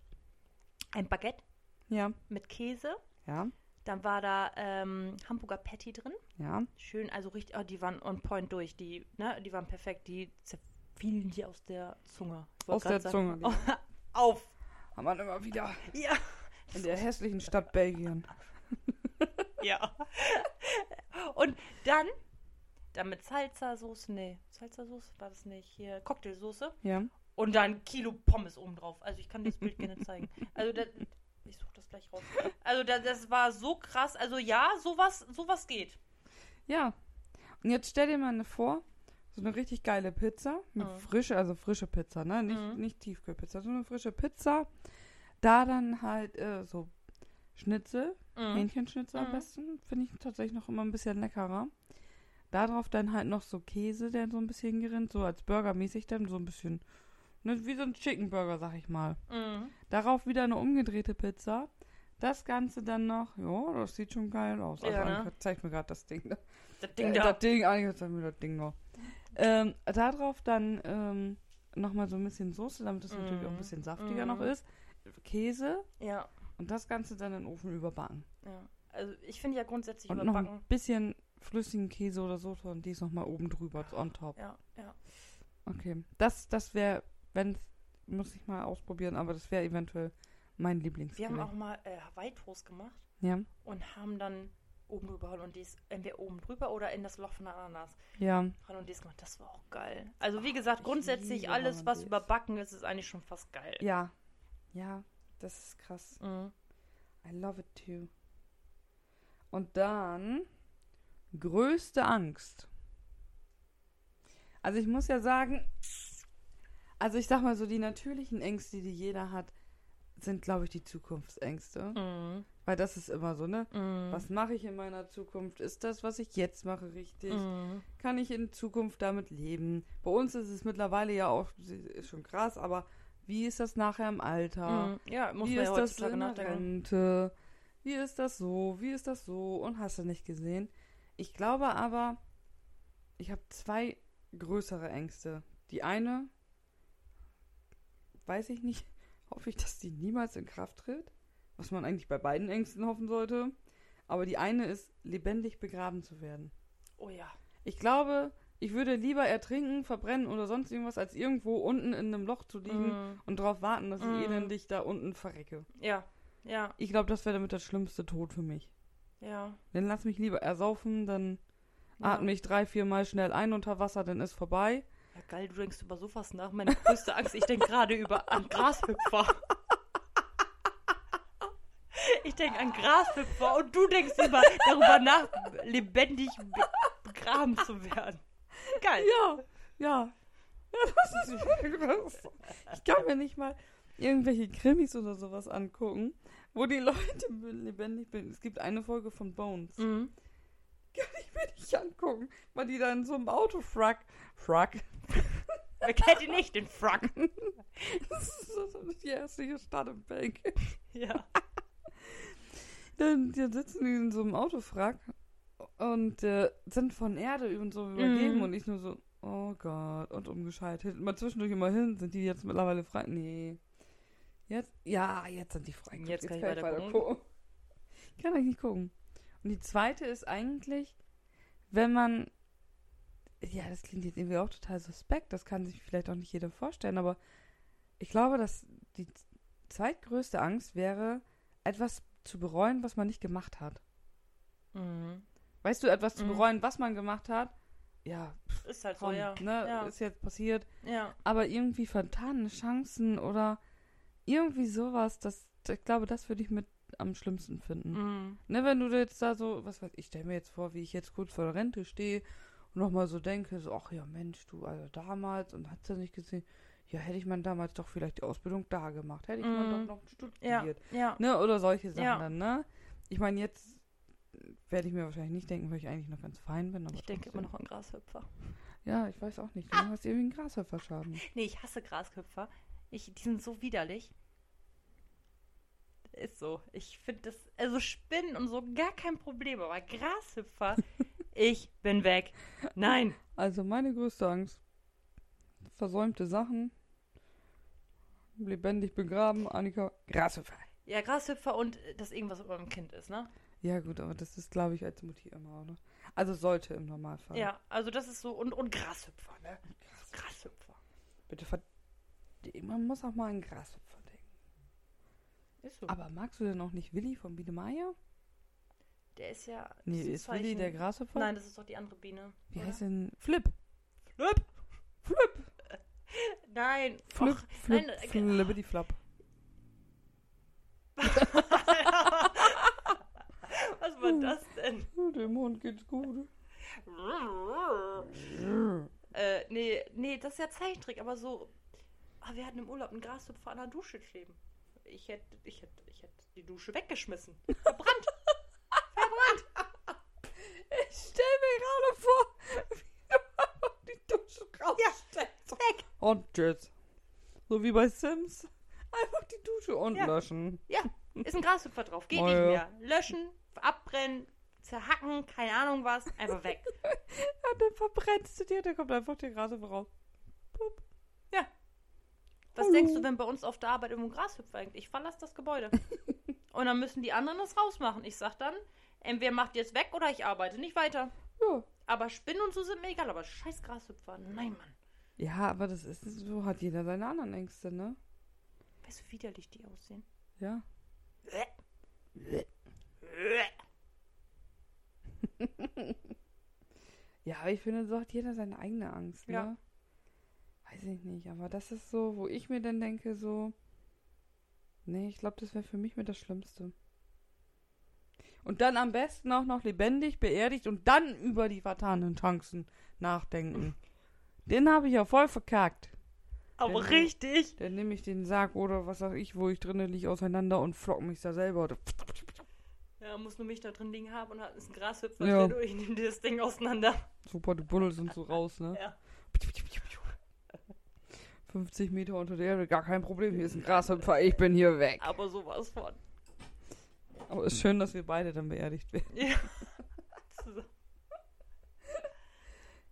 ein Baguette Ja, mit Käse. ja, Dann war da ähm, Hamburger Patty drin. ja. Schön, also richtig, oh, die waren on point durch. Die, ne, die waren perfekt. Die zerfielen dir aus der Zunge. Aus der grad Zunge. sagen- Auf. Haben wir immer wieder Ja. in der hässlichen Stadt Belgien. Ja. Und dann, dann mit Salsa-Soße, nee, Salsa-Soße war das nicht, hier Cocktailsoße. Ja. Und dann Kilo Pommes obendrauf. Also ich kann das Bild gerne zeigen. Also das, ich suche das gleich raus. Also das, das war so krass. Also ja, sowas, sowas geht. Ja. Und jetzt stell dir mal vor, so eine richtig geile Pizza, mit Mhm. frische, also frische Pizza, ne? Nicht, Mhm. nicht Tiefkühlpizza, so eine frische Pizza. Da dann halt äh, so Schnitzel, Mhm. Hähnchenschnitzel am Mhm. besten, finde ich tatsächlich noch immer ein bisschen leckerer. Darauf dann halt noch so Käse, der so ein bisschen gerinnt, so als Burgermäßig dann so ein bisschen, ne, wie so ein Chicken Burger, sag ich mal. Mhm. Darauf wieder eine umgedrehte Pizza. Das Ganze dann noch, ja, das sieht schon geil aus. Also Ja, ne? Annika zeigt mir gerade das Ding da. Das Ding Äh, da. Das Ding, Annika zeigt mir das Ding noch. Ähm, darauf dann ähm, nochmal so ein bisschen Soße, damit es natürlich auch ein Mhm. bisschen saftiger Mhm. noch ist. Käse Ja, und das Ganze dann in den Ofen überbacken. ja. Also ich finde ja grundsätzlich Und noch überbacken. ein bisschen flüssigen Käse oder Soße und dies nochmal oben drüber, on top. Ja, ja. Okay. Das, das wäre, wenn, muss ich mal ausprobieren, aber das wäre eventuell mein Wir Lieblingsgericht. haben auch mal äh, Hawaii-Toast gemacht Ja, und haben dann oben drüber und dies entweder oben drüber oder in das Loch von der Ananas ja. Hollandaise gemacht. Das war auch geil. Also wie gesagt, ich grundsätzlich alles, was überbacken ist, ist eigentlich schon fast geil. Ja. Ja, das ist krass. Mhm. I love it too. Und dann größte Angst. Also ich muss ja sagen, also ich sag mal so, die natürlichen Ängste, die jeder hat, sind, glaube ich, die Zukunftsängste. Mhm. Weil das ist immer so, ne? Mhm. Was mache ich in meiner Zukunft? Ist das, was ich jetzt mache, richtig? Mhm. Kann ich in Zukunft damit leben? Bei uns ist es mittlerweile ja auch, ist schon krass, aber wie ist das nachher im Alter? Mhm. Ja, muss wie man ist ja das in der. Rente? Wie ist das so? Wie ist das so? Und hast du nicht gesehen? Ich glaube aber, ich habe zwei größere Ängste. Die eine, weiß ich nicht, hoffe ich, dass die niemals in Kraft tritt. Was man eigentlich bei beiden Ängsten hoffen sollte. Aber die eine ist, lebendig begraben zu werden. Oh ja. Ich glaube, ich würde lieber ertrinken, verbrennen oder sonst irgendwas, als irgendwo unten in einem Loch zu liegen Mhm. und darauf warten, dass ich Mhm. elendig da unten verrecke. Ja. Ja. Ich glaube, das wäre damit der schlimmste Tod für mich. Ja. Dann lass mich lieber ersaufen, dann ja. atme ich drei, vier Mal schnell ein unter Wasser, dann ist vorbei. Ja, geil, du denkst über sowas nach. Meine größte Angst, ich denke gerade über an Grashüpfer. Ich denke an Grashüpfer und du denkst über, darüber nach, lebendig be begraben zu werden. Geil. Ja, ja. Ja, das ist krass. Ich kann mir nicht mal irgendwelche Krimis oder sowas angucken, wo die Leute lebendig sind. Es gibt eine Folge von Bones. Mhm. Kann ich mir nicht angucken, weil die da in so einem Auto frack. Frack. Wer kennt ihn nicht, den Frack? Das ist so die hässliche Stadt im Belgien. Ja. Dann, sitzen die in so einem Autofrack und äh, sind von Erde und so übergeben Mhm. und ich nur so, oh Gott, und umgeschaltet. Mal zwischendurch immer hin, sind die jetzt mittlerweile frei? Nee. Jetzt? Ja, jetzt sind die frei. Jetzt kann ich weiter gucken. Ich kann eigentlich nicht gucken. Und die zweite ist eigentlich, wenn man, ja, das klingt jetzt irgendwie auch total suspekt, das kann sich vielleicht auch nicht jeder vorstellen, aber ich glaube, dass die zweitgrößte Angst wäre, etwas zu bereuen, was man nicht gemacht hat. Mhm. Weißt du, etwas zu Mhm. bereuen, was man gemacht hat? Ja, Ist halt so, komm, ja. ne, Ja. ist jetzt passiert. ja. Aber irgendwie vertane Chancen oder irgendwie sowas, das, ich glaube, das würde ich mit am schlimmsten finden. Mhm. Ne, wenn du jetzt da so, was weiß ich, stell mir jetzt vor, wie ich jetzt kurz vor der Rente stehe und nochmal so denke, so, ach ja, Mensch, du, also damals und hat's ja nicht gesehen, ja, hätte ich man damals doch vielleicht die Ausbildung da gemacht, hätte ich Mhm. man doch noch Ja, studiert. ja. Ne, oder solche Sachen Ja. dann, ne? Ich meine, jetzt werde ich mir wahrscheinlich nicht denken, weil ich eigentlich noch ganz fein bin. Ich denke immer noch an Grashüpfer. Ja, ich weiß auch nicht. Du hast irgendwie einen Grashüpferschaden. Nee, ich hasse Grashüpfer. Ich, die sind so widerlich. Ist so. Ich finde das, also Spinnen und so gar kein Problem, aber Grashüpfer, ich bin weg. Nein. Also meine größte Angst. Versäumte Sachen. Lebendig begraben. Annika. Grashüpfer. Ja, Grashüpfer und äh, dass irgendwas über dem Kind ist, ne? Ja gut, aber das ist, glaube ich, als Mutti immer, oder? Also sollte im Normalfall. Ja, also das ist so, und, und Grashüpfer, ne? Grashüpfer. Bitte ver Man muss auch mal an Grashüpfer denken. Ist so. Aber magst du denn auch nicht Willi von Biene Meier? der ist ja. das Nee, ein ist Willi der Grashüpfer? Nein, das ist doch die andere Biene. Wie oder? heißt denn? Flip. Flip? Flip. Nein. Flip. Och, Flip. nein, Flippity Flop. Was war das denn? Oh, dem Hund geht's gut. äh, nee, nee, das ist ja Zeichentrick, aber so. Ah, wir hatten im Urlaub einen Grashüpfer an der Dusche kleben. Ich hätte, ich hätte, ich hätte die Dusche weggeschmissen. Verbrannt. Ich stell mir gerade vor, wie du einfach die Dusche rausstellst. Weg. Und tschüss. So wie bei Sims. Einfach die Dusche und Ja. löschen. Ja, ist ein Grashüpfer drauf. Geht Oh, nicht mehr. Löschen, abbrennen, zerhacken, keine Ahnung was. Einfach weg. Ja, dann verbrennst du dir, dann kommt einfach der Grashüpfer raus. Pup. Ja. Was Hallo. denkst du, wenn bei uns auf der Arbeit irgendwo ein Grashüpfer hängt? Ich verlasse das Gebäude. Und dann müssen die anderen das rausmachen. Ich sag dann, entweder macht ihr es weg oder ich arbeite nicht weiter. Ja. Aber Spinnen und so sind mir egal, aber scheiß Grashüpfer, nein, Mann. Ja, aber das ist so, hat jeder seine anderen Ängste, ne? Weißt du, wie widerlich die aussehen? Ja. Ja, aber ich finde, so hat jeder seine eigene Angst, ne? Ja. Weiß ich nicht, aber das ist so, wo ich mir dann denke, so, nee, ich glaube, das wäre für mich mit das Schlimmste. Und dann am besten auch noch lebendig, beerdigt und dann über die vertanen Chancen nachdenken. Den habe ich ja voll verkackt. Aber Wenn- richtig. Dann nehme ich den Sarg oder was sag ich, wo ich drinnen liege, auseinander und flock mich da selber. Ja, muss nur mich da drin liegen haben und hat ist ein Grashüpfer Ja. und ich nehme dir das Ding auseinander. Super, die Buddel sind so raus, ne? Ja. 50 Meter unter der Erde, gar kein Problem. Hier ist ein Grashüpfer, ich bin hier weg. Aber sowas von. Aber ist schön, dass wir beide dann beerdigt werden. Ja.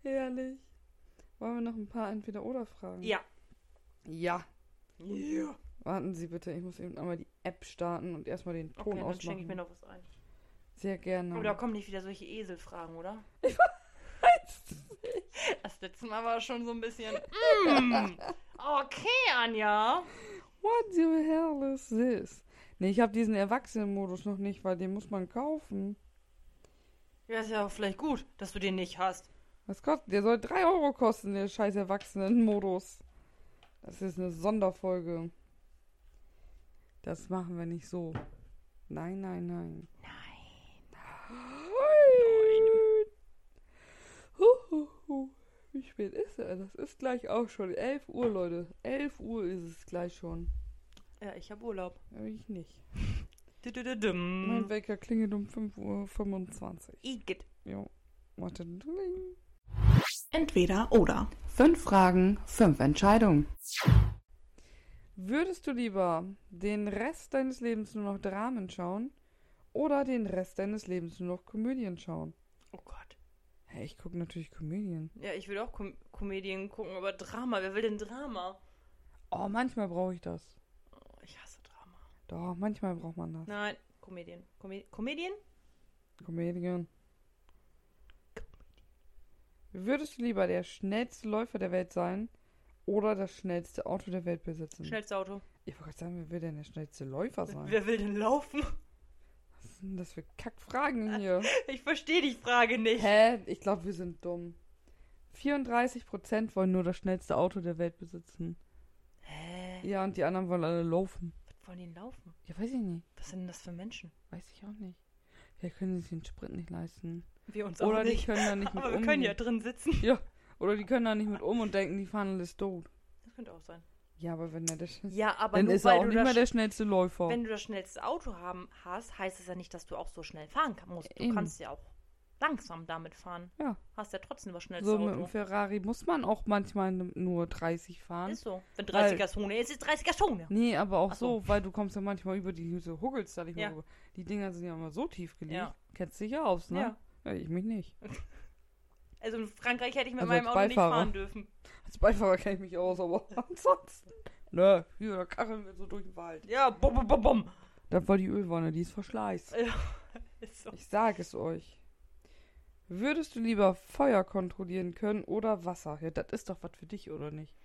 Herrlich. Wollen wir noch ein paar Entweder-Oder-Fragen? ja. Ja. Ja. Warten Sie bitte, ich muss eben einmal die App starten und erstmal den Ton Okay, dann ausmachen. schenke ich mir noch was ein. Sehr gerne. Da kommen nicht wieder solche Eselfragen, oder? Ich weiß Das letzte Mal war schon so ein bisschen. Mm, okay, Anja. What the hell is this? Nee, ich habe diesen Erwachsenenmodus noch nicht, weil den muss man kaufen. Ja, ist ja auch vielleicht gut, dass du den nicht hast. Was kostet? Der soll 3 Euro kosten, der scheiß Erwachsenenmodus. Das ist eine Sonderfolge. Das machen wir nicht so. Nein, nein, nein. Nein. Hu, hu, hu. Wie spät ist er? Das ist gleich auch schon 11 Uhr, Leute. 11 Uhr ist es gleich schon. Ja, ich habe Urlaub. Aber ich nicht. Mein. Wecker klingelt um 5.25 Uhr. Igitt. Jo. Warte. dling. Entweder oder. Fünf Fragen, fünf Entscheidungen. Würdest du lieber den Rest deines Lebens nur noch Dramen schauen oder den Rest deines Lebens nur noch Komödien schauen? Oh Gott. Hey, ich gucke natürlich Komödien. Ja, ich will auch Kom Komödien gucken, aber Drama. Wer will denn Drama? Oh, manchmal brauche ich das. Oh, ich hasse Drama. Doch, manchmal braucht man das. Nein, Komödien. Komö Komödien? Komödien. Würdest du lieber der schnellste Läufer der Welt sein oder das schnellste Auto der Welt besitzen? Schnellste Auto. Ich wollte gerade sagen, wer will denn der schnellste Läufer sein? Wer will denn laufen? Was sind das für Kackfragen hier? Ich verstehe die Frage nicht. Hä? Ich glaube, wir sind dumm. 34% wollen nur das schnellste Auto der Welt besitzen. Hä? Ja, und die anderen wollen alle laufen. Was wollen die laufen? Ja, weiß ich nicht. Was sind denn das für Menschen? Weiß ich auch nicht. Vielleicht können sie sich den Sprit nicht leisten. Wir uns Oder auch die nicht. können da nicht mit Aber wir umgehen. können ja drin sitzen. Oder die können da nicht mit um und denken, die fahren alles tot. Das könnte auch sein. Ja, aber wenn er der schnellste... Ja, aber Dann nur ist er weil auch du nicht das mehr der schnellste Läufer. Wenn du das schnellste Auto haben, hast, heißt es ja nicht, dass du auch so schnell fahren kann- musst. Du Eben. kannst ja auch langsam damit fahren. Ja. Hast ja trotzdem das schnellste so mit Auto. dem Ferrari muss man auch manchmal nur 30 fahren. Ist so. Wenn Weil- 30er Zone ist, ist 30er Zone. Nee, aber auch Ach so. so, weil du kommst ja manchmal über die so huckelst da nicht mehr Ja. rüber. Die Dinger sind ja immer so tief gelegt. Ja. Kennst dich ja aus, ne? Ja. Ja, ich mich nicht. Also in Frankreich hätte ich mit Also meinem Auto nicht Beifahrer. fahren dürfen. Als Beifahrer kenne ich mich aus, aber ansonsten. Nö, hier, da kacheln wir so durch den Wald. Ja, bum, bum, bum, bum. Da war die Ölwanne, die ist verschleißt. Ja, ist so. Ich sage es euch. Würdest du lieber Feuer kontrollieren können oder Wasser? Ja, das ist doch was für dich, oder nicht?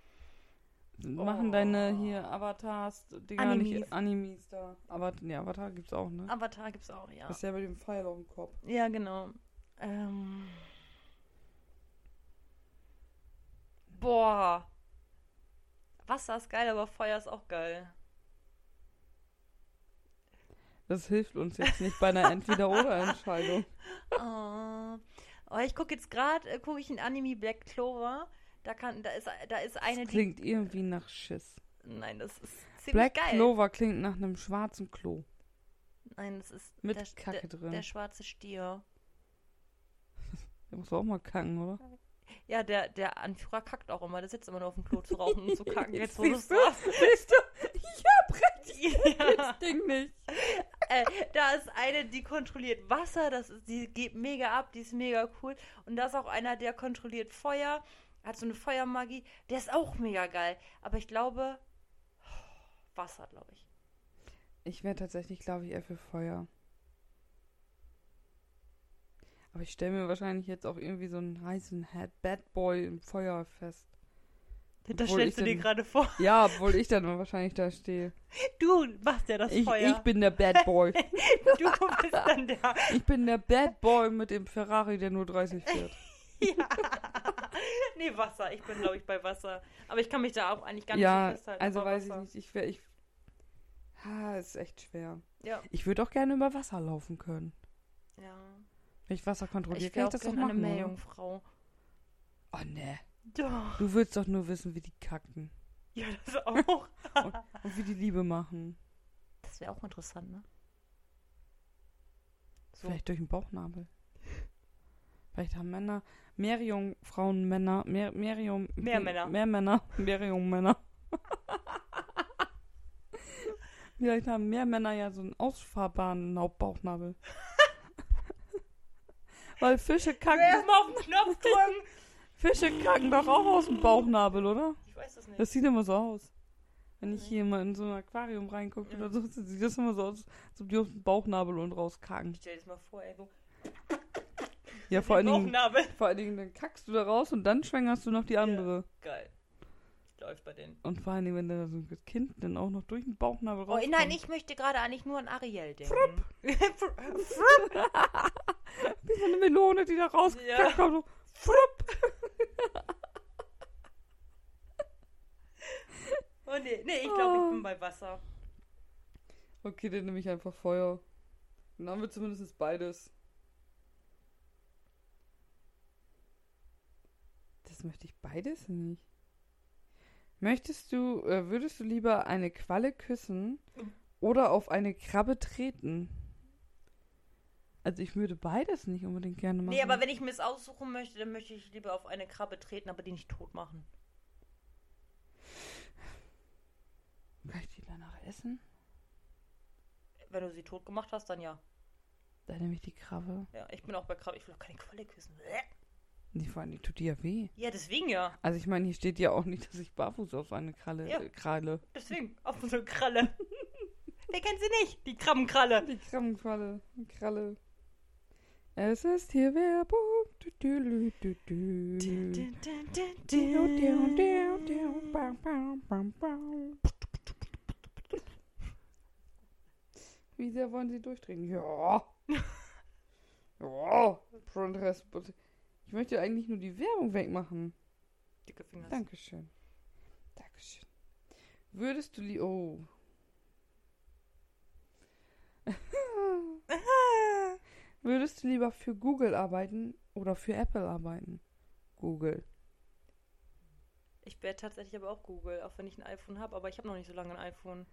Machen Oh. deine hier Avatars, Dinger Animes. nicht Animes da. Aber nee, Avatar gibt's auch, ne? Avatar gibt's auch, ja. Das ist ja mit dem Pfeil auf dem Kopf. Ja, genau. Ähm. Boah. Wasser ist geil, aber Feuer ist auch geil. Das hilft uns jetzt nicht bei einer Entweder-Oder-Entscheidung. Oh, oh ich gucke jetzt gerade, äh, gucke ich ein Anime Black Clover. Da kann, da ist, da ist eine, Das die. klingt irgendwie nach Schiss. Nein, das ist ziemlich Black geil. Clover klingt nach einem schwarzen Klo. Nein, das ist Mit der, Kacke der, drin. der schwarze Stier. Der muss auch mal kacken, oder? Ja, der, der Anführer kackt auch immer. Der sitzt immer nur auf dem Klo zu rauchen und zu kacken. Jetzt, wo du sagst. Siehst du? Ich hab recht. Ja. Das Ding nicht. äh, da ist eine, die kontrolliert Wasser, das ist, die geht mega ab, die ist mega cool. Und da ist auch einer, der kontrolliert Feuer, hat so eine Feuermagie, der ist auch mega geil. Aber ich glaube, Wasser, glaube ich. Ich wäre tatsächlich, glaube ich, eher für Feuer. Aber ich stelle mir wahrscheinlich jetzt auch irgendwie so einen heißen Bad Boy im Feuer fest. Das Obwohl stellst ich du dir gerade vor. Ja, obwohl ich dann wahrscheinlich da stehe. Du machst ja das Ich, Feuer. ich bin der Bad Boy. du bist dann der. Ich bin der Bad Boy mit dem Ferrari, der nur 30 fährt. Ja. nee, Wasser. Ich bin, glaube ich, bei Wasser. Aber ich kann mich da auch eigentlich gar nicht ja, festhalten. also aber weiß ich Wasser. nicht. Ich wäre, ich. Ha, ist echt schwer. Ja. Ich würde auch gerne über Wasser laufen können. ja. Wenn ich Wasser kontrolliere, Ich kann ich das doch eine machen. oder? Meerjungfrau. Oh ne. Doch. Du willst doch nur wissen, wie die kacken. Ja, das auch. Und wie die Liebe machen. Das wäre auch interessant, ne? So. Vielleicht durch den Bauchnabel. Vielleicht haben Männer, mehr Jungfrauen Männer, mehr, mehr, Jung, Mehr Männer. Mehr Männer, mehr Jungmänner. Vielleicht haben mehr Männer ja so einen ausfahrbaren Hauptbauchnabel. Weil Fische kacken, Erstmal auf den Knopf drücken. Fische kacken doch auch aus dem Bauchnabel, oder? Ich weiß das nicht. Das sieht immer so aus. Wenn ich hier mal in so ein Aquarium reingucke Ja. oder so, sieht das immer so aus, als ob die aus dem Bauchnabel und rauskacken. Stell dir das mal vor, ey. So Ja, vor allen, Dingen, vor allen Dingen, dann kackst du da raus und dann schwängerst du noch die andere. Geil. Läuft bei denen. Und vor allen Dingen, wenn da so ein Kind dann auch noch durch den Bauchnabel Oh, rauskommt. nein, ich möchte gerade eigentlich nur an Ariel denken. Wie so eine Melone, die da rauskommt. Ja. so, frupp. Oh nee, nee, ich glaube, ich Oh. bin bei Wasser. Okay, dann nehme ich einfach Feuer. Dann haben wir zumindest beides. Das möchte ich beides nicht. Möchtest du, äh, würdest du lieber eine Qualle küssen oder auf eine Krabbe treten? Also ich würde beides nicht unbedingt gerne machen. Nee, aber wenn ich mir es aussuchen möchte, dann möchte ich lieber auf eine Krabbe treten, aber die nicht tot machen. Kann ich die danach essen? Wenn du sie tot gemacht hast, dann ja. Dann nehme ich die Krabbe. Ja, ich bin auch bei Krabbe. Ich will auch keine Qualle küssen. Die vor allem, die tut die ja weh. Ja, deswegen ja. Also ich meine, hier steht ja auch nicht, dass ich barfuß auf eine Kralle, Ja. äh, Kralle. Deswegen. Auf so eine Kralle. Wer kennt sie nicht? Die Krabbenkralle. Die Krabbenkralle. Kralle. Es ist hier Werbung. Du, du, du, du, du. Wie sehr wollen Sie durchdrehen? Ja. Ja. Schon Rest. Ich möchte eigentlich nur die Werbung wegmachen. Dicke Finger. Dankeschön. Dankeschön. Würdest du li Oh. Würdest du lieber für Google arbeiten oder für Apple arbeiten? Google. Ich werde tatsächlich aber auch Google, auch wenn ich ein iPhone habe, aber ich habe noch nicht so lange ein iPhone.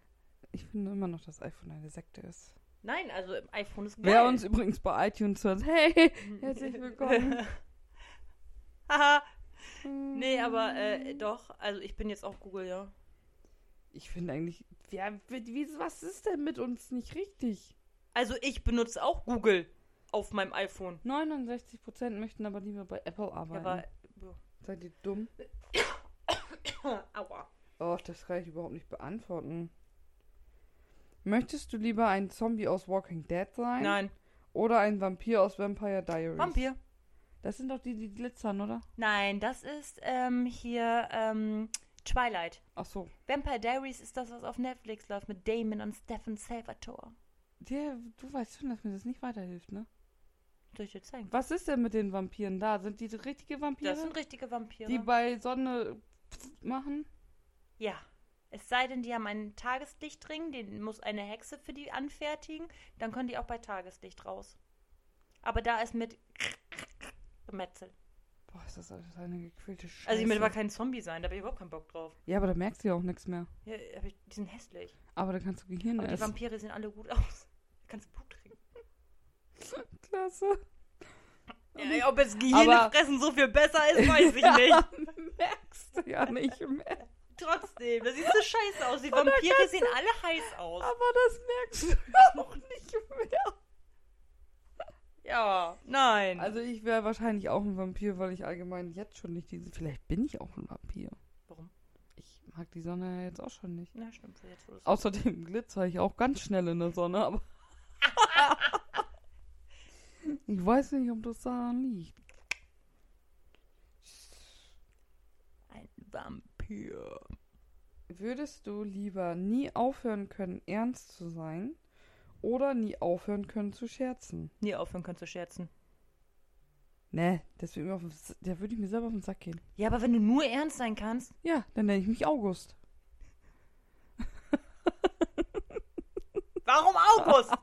Ich finde immer noch, dass iPhone eine Sekte ist. Nein, also iPhone ist geil. Wer uns übrigens bei iTunes hört, hey, herzlich willkommen. Haha. nee, aber äh, doch, also ich bin jetzt auch Google, ja. Ich finde eigentlich, ja, wie, was ist denn mit uns nicht richtig? Also ich benutze auch Google auf meinem iPhone. 69% möchten aber lieber bei Apple Ja, arbeiten. aber. Seid ihr dumm? Aua. Oh, das kann ich überhaupt nicht beantworten. Möchtest du lieber ein Zombie aus Walking Dead sein? Nein. Oder ein Vampir aus Vampire Diaries? Vampir. Das sind doch die, die glitzern, oder? Nein, das ist ähm, hier ähm, Twilight. Ach so. Vampire Diaries ist das, was auf Netflix läuft mit Damon und Stephen Salvatore. Der, du weißt schon, dass mir das nicht weiterhilft, ne? Soll ich dir zeigen? Was ist denn mit den Vampiren da? Sind die richtige Vampire? Das sind richtige Vampire. die bei Sonne machen? ja. Es sei denn, die haben einen Tageslichtring, den muss eine Hexe für die anfertigen. Dann können die auch bei Tageslicht raus. Aber da ist mit Gemetzel. Boah, ist das alles eine gequälte Scheiße. Also ich will aber kein Zombie sein, da habe ich überhaupt keinen Bock drauf. ja, aber da merkst du ja auch nichts mehr. Ja, aber die sind hässlich. Aber da kannst du Gehirn Aber die essen. Vampire sehen alle gut aus. Da kannst du Blut trinken. Klasse. Ja, ob jetzt Gehirn Aber- fressen so viel besser ist, weiß ich nicht. merkst du ja nicht mehr. Trotzdem, das sieht so scheiße aus. Die Vampire sehen alle heiß aus. Aber das merkst du ja auch nicht mehr. Ja, nein. Also ich wäre wahrscheinlich auch ein Vampir, weil ich allgemein jetzt schon nicht diese... Vielleicht bin ich auch ein Vampir. Warum? Ich mag die Sonne ja jetzt auch schon nicht. Na, stimmt. Jetzt, Außerdem glitzer ich auch ganz schnell in der Sonne, aber... ich weiß nicht, ob das daran liegt. Ein Vampir. Würdest du lieber nie aufhören können, ernst zu sein oder nie aufhören können zu scherzen? Nie aufhören können zu scherzen. Ne, das würde der würde ich mir selber auf den Sack gehen. Ja, aber wenn du nur ernst sein kannst. Ja, dann nenne ich mich August. Warum August?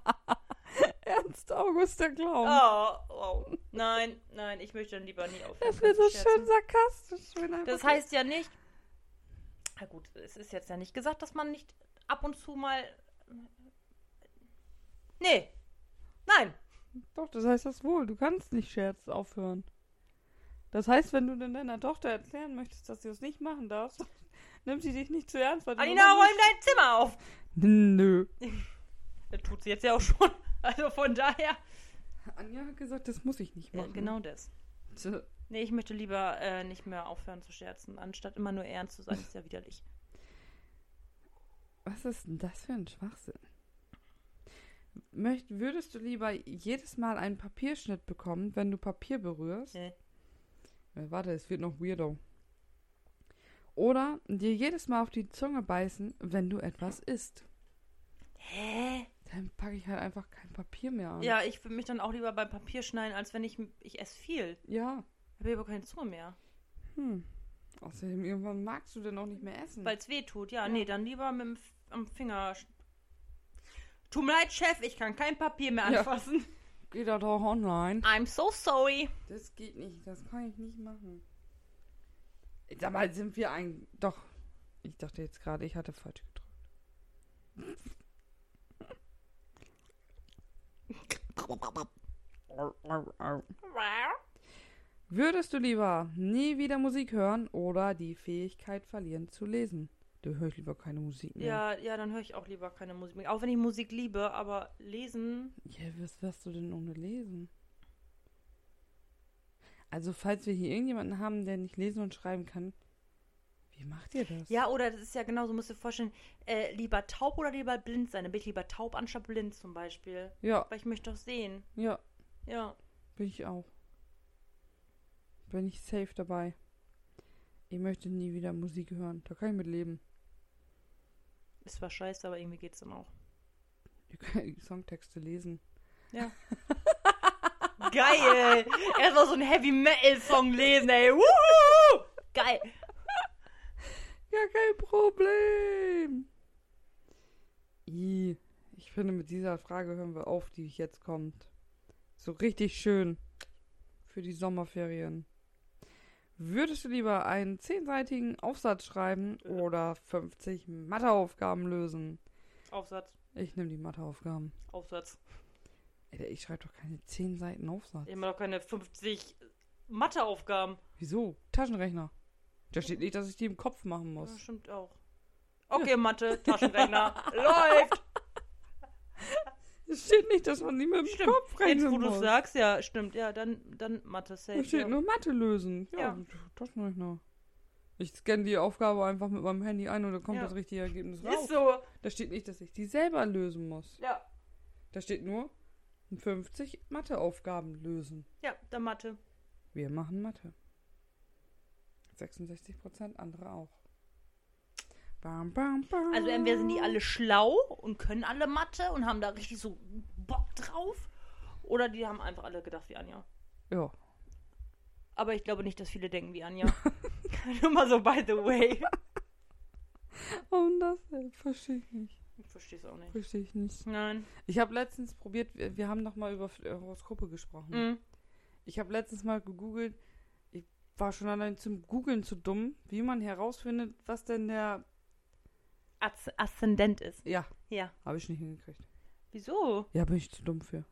Ernst August der Clown. oh, wow. Nein, nein, ich möchte dann lieber nie aufhören das wird so zu schön scherzen. sarkastisch. Das heißt ja nicht. Na gut, es ist jetzt ja nicht gesagt, dass man nicht ab und zu mal. Nee. Nein. Doch, das heißt das wohl. Du kannst nicht Scherz aufhören. Das heißt, wenn du denn deiner Tochter erklären möchtest, dass sie es nicht machen darfst, nimmt sie dich nicht zu ernst. Weil Alina, räum dein Zimmer auf. Nö. Das tut sie jetzt ja auch schon. Also von daher. Anja hat gesagt, das muss ich nicht machen. genau das. Tja. Nee, ich möchte lieber äh, nicht mehr aufhören zu scherzen, anstatt immer nur ernst zu sein. ist ja widerlich. Was ist denn das für ein Schwachsinn? Möcht, würdest du lieber jedes Mal einen Papierschnitt bekommen, wenn du Papier berührst? Nee. Äh, warte, es wird noch weirdo. Oder dir jedes Mal auf die Zunge beißen, wenn du etwas isst. Hä? Dann packe ich halt einfach kein Papier mehr an. Ja, ich würde mich dann auch lieber beim Papier schneiden, als wenn ich. Ich esse viel. Ja. Ich habe aber keine Zunge mehr. Hm. Außerdem, irgendwann magst du denn auch nicht mehr essen. Weil es weh tut. Ja, Ja. nee, dann lieber mit dem am Finger. Tut mir leid, Chef, ich kann kein Papier mehr Ja. anfassen. Geht das auch online? I'm so sorry. Das geht nicht. Das kann ich nicht machen. Mal, sind wir ein... Doch. Ich dachte jetzt gerade, ich hatte falsch gedrückt. Würdest du lieber nie wieder Musik hören oder die Fähigkeit verlieren zu lesen? Du hörst lieber keine Musik mehr. Ja, ja, dann höre ich auch lieber keine Musik mehr. Auch wenn ich Musik liebe, aber lesen. Ja, was wirst du denn ohne lesen? Also, falls wir hier irgendjemanden haben, der nicht lesen und schreiben kann, wie macht ihr das? Ja, oder das ist ja genauso, musst du dir vorstellen, äh, lieber taub oder lieber blind sein. Dann bin ich lieber taub anstatt blind zum Beispiel. Ja, Weil ich möchte doch sehen. ja, Ja. bin ich auch. Bin ich safe dabei. Ich möchte nie wieder Musik hören. Da kann ich mit leben. Ist zwar scheiße, aber irgendwie geht's dann auch. Ihr könnt Songtexte lesen. Ja. Geil! Erstmal so einen Heavy Metal Song lesen, ey. Wuhu! Geil. Ja, kein Problem. I, ich finde, mit dieser Frage hören wir auf, die jetzt kommt. So richtig schön. Für die Sommerferien. Würdest du lieber einen zehnseitigen Aufsatz schreiben oder 50 Matheaufgaben lösen? Aufsatz. Ich nehme die Matheaufgaben. Aufsatz. Alter, ich schreibe doch keine 10 Seiten Aufsatz. Immer noch keine 50 Matheaufgaben. Wieso? Taschenrechner. Da steht nicht, dass ich die im Kopf machen Ja, muss. stimmt auch. Okay, Mathe, Taschenrechner. Läuft. Es steht nicht, dass man die mit dem Stimmt. Kopf Jetzt, rechnen wo du muss. sagst, ja, stimmt. Ja, dann, dann Mathe safe. Da steht ja. nur Mathe lösen. Ja, Ja. Taschenrechner. Ich scanne die Aufgabe einfach mit meinem Handy ein und dann kommt Ja. das richtige Ergebnis raus. Ist so. Da steht nicht, dass ich die selber lösen muss. Ja. Da steht nur 50 Matheaufgaben lösen. Ja, dann Mathe. Wir machen Mathe. 66% andere auch. Bam, bam, bam. Also entweder sind die alle schlau und können alle Mathe und haben da richtig so Bock drauf. Oder die haben einfach alle gedacht wie Anja. Ja. Aber ich glaube nicht, dass viele denken wie Anja. Nur mal so by the way. Und das äh, verstehe ich nicht. Ich verstehe es auch nicht. Verstehe ich nicht. Nein. Ich habe letztens probiert, wir, wir haben noch mal über äh, Horoskope gesprochen. Mhm. Ich habe letztens mal gegoogelt. Ich war schon allein zum Googeln zu dumm, wie man herausfindet, was denn der. Aszendent Aszendent ist. Ja, Ja. habe ich nicht hingekriegt. Wieso? Ja, bin ich zu dumm für.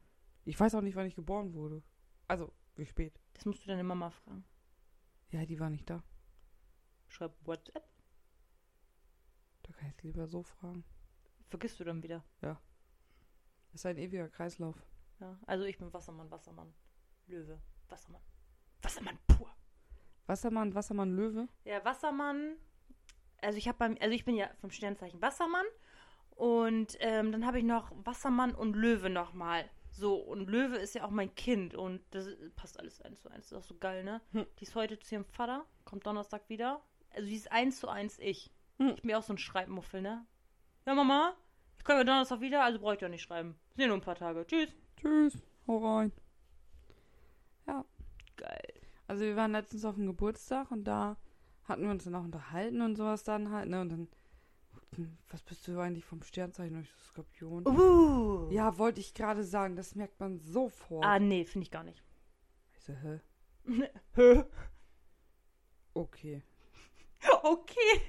Ich weiß auch nicht, wann ich geboren wurde. Also, wie spät. Das musst du deine Mama fragen. Ja, die war nicht da. Schreib WhatsApp. Da kann ich es lieber so fragen. Vergisst du dann wieder. Das ist ein ewiger Kreislauf. Ja. Also ich bin Wassermann, Wassermann. Löwe. Wassermann. Wassermann pur. Wassermann, Wassermann, Löwe. Ja, Wassermann. Also ich habe beim, also ich bin ja vom Sternzeichen Wassermann und ähm, dann habe ich noch Wassermann und Löwe nochmal. So, und Löwe ist ja auch mein Kind und das passt alles eins zu eins. Das ist auch so geil, ne? Hm. Die ist heute zu ihrem Vater, kommt Donnerstag wieder. Also die ist eins zu eins ich. Hm. Ich bin ja auch so ein Schreibmuffel, ne? Ja, Mama, ich komme ja Donnerstag wieder, also brauche ich doch nicht schreiben. Sind ja nur ein paar Tage. Tschüss. Tschüss. Hau rein. Geil. Also wir waren letztens auf dem Geburtstag und da hatten wir uns dann auch unterhalten und sowas dann halt, ne? Und dann, hm, was bist du eigentlich vom Sternzeichen? Und ich so, Skorpion. Uh. Ja, wollte ich gerade sagen, das merkt man sofort. Ah, nee, finde ich gar nicht. Ich so, hä? Hä? Okay. okay.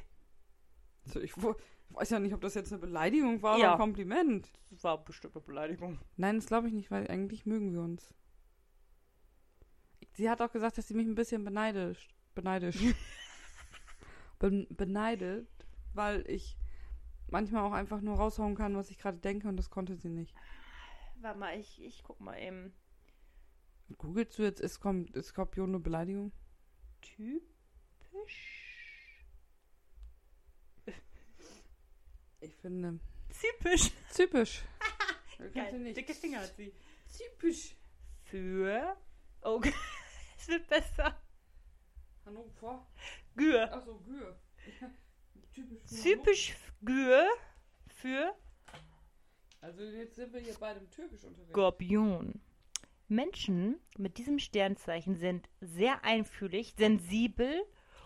Also ich weiß ja nicht, ob das jetzt eine Beleidigung war Ja. oder ein Kompliment. Das war bestimmt eine Beleidigung. Nein, das glaube ich nicht, weil eigentlich mögen wir uns. Sie hat auch gesagt, dass sie mich ein bisschen beneidisch, beneidisch, ben, beneidet, weil ich manchmal auch einfach nur raushauen kann, was ich gerade denke und das konnte sie nicht. Warte mal, ich, ich guck mal eben. Googlest du jetzt, ist, Kom- ist Skorpion eine Beleidigung? Typisch. Ich finde. Typisch. Typisch. Geil. nicht. Dicke Finger hat sie. Typisch. Für. Oh, es wird besser. Hannover. Gür. Achso, Gür. Typisch. für Typisch Gür für. Also jetzt sind wir hier bei dem Türkisch unterwegs. Skorpion. Menschen mit diesem Sternzeichen sind sehr einfühlig, sensibel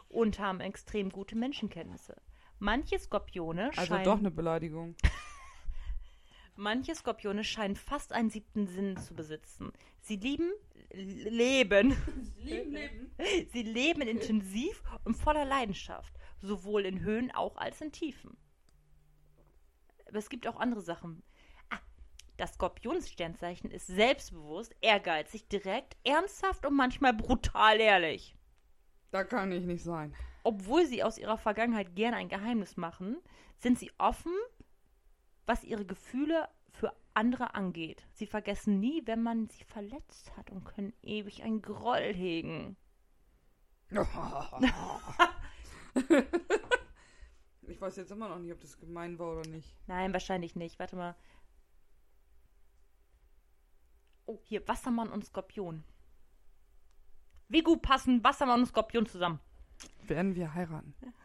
und haben extrem gute Menschenkenntnisse. Manche Skorpione Also scheinen doch eine Beleidigung. Manche Skorpione scheinen fast einen siebten Sinn zu besitzen. Sie lieben, leben. Leben, leben. Sie leben intensiv und voller Leidenschaft, sowohl in Höhen auch als in Tiefen. Aber es gibt auch andere Sachen. Ah, das Skorpionssternzeichen ist selbstbewusst, ehrgeizig, direkt, ernsthaft und manchmal brutal ehrlich. Da kann ich nicht sein. Obwohl sie aus ihrer Vergangenheit gerne ein Geheimnis machen, sind sie offen, was ihre Gefühle für andere angeht. Sie vergessen nie, wenn man sie verletzt hat und können ewig einen Groll hegen. Ich weiß jetzt immer noch nicht, ob das gemein war oder nicht. Nein, wahrscheinlich nicht. Warte mal. Oh, hier, Wassermann und Skorpion. Wie gut passen Wassermann und Skorpion zusammen? Werden wir heiraten?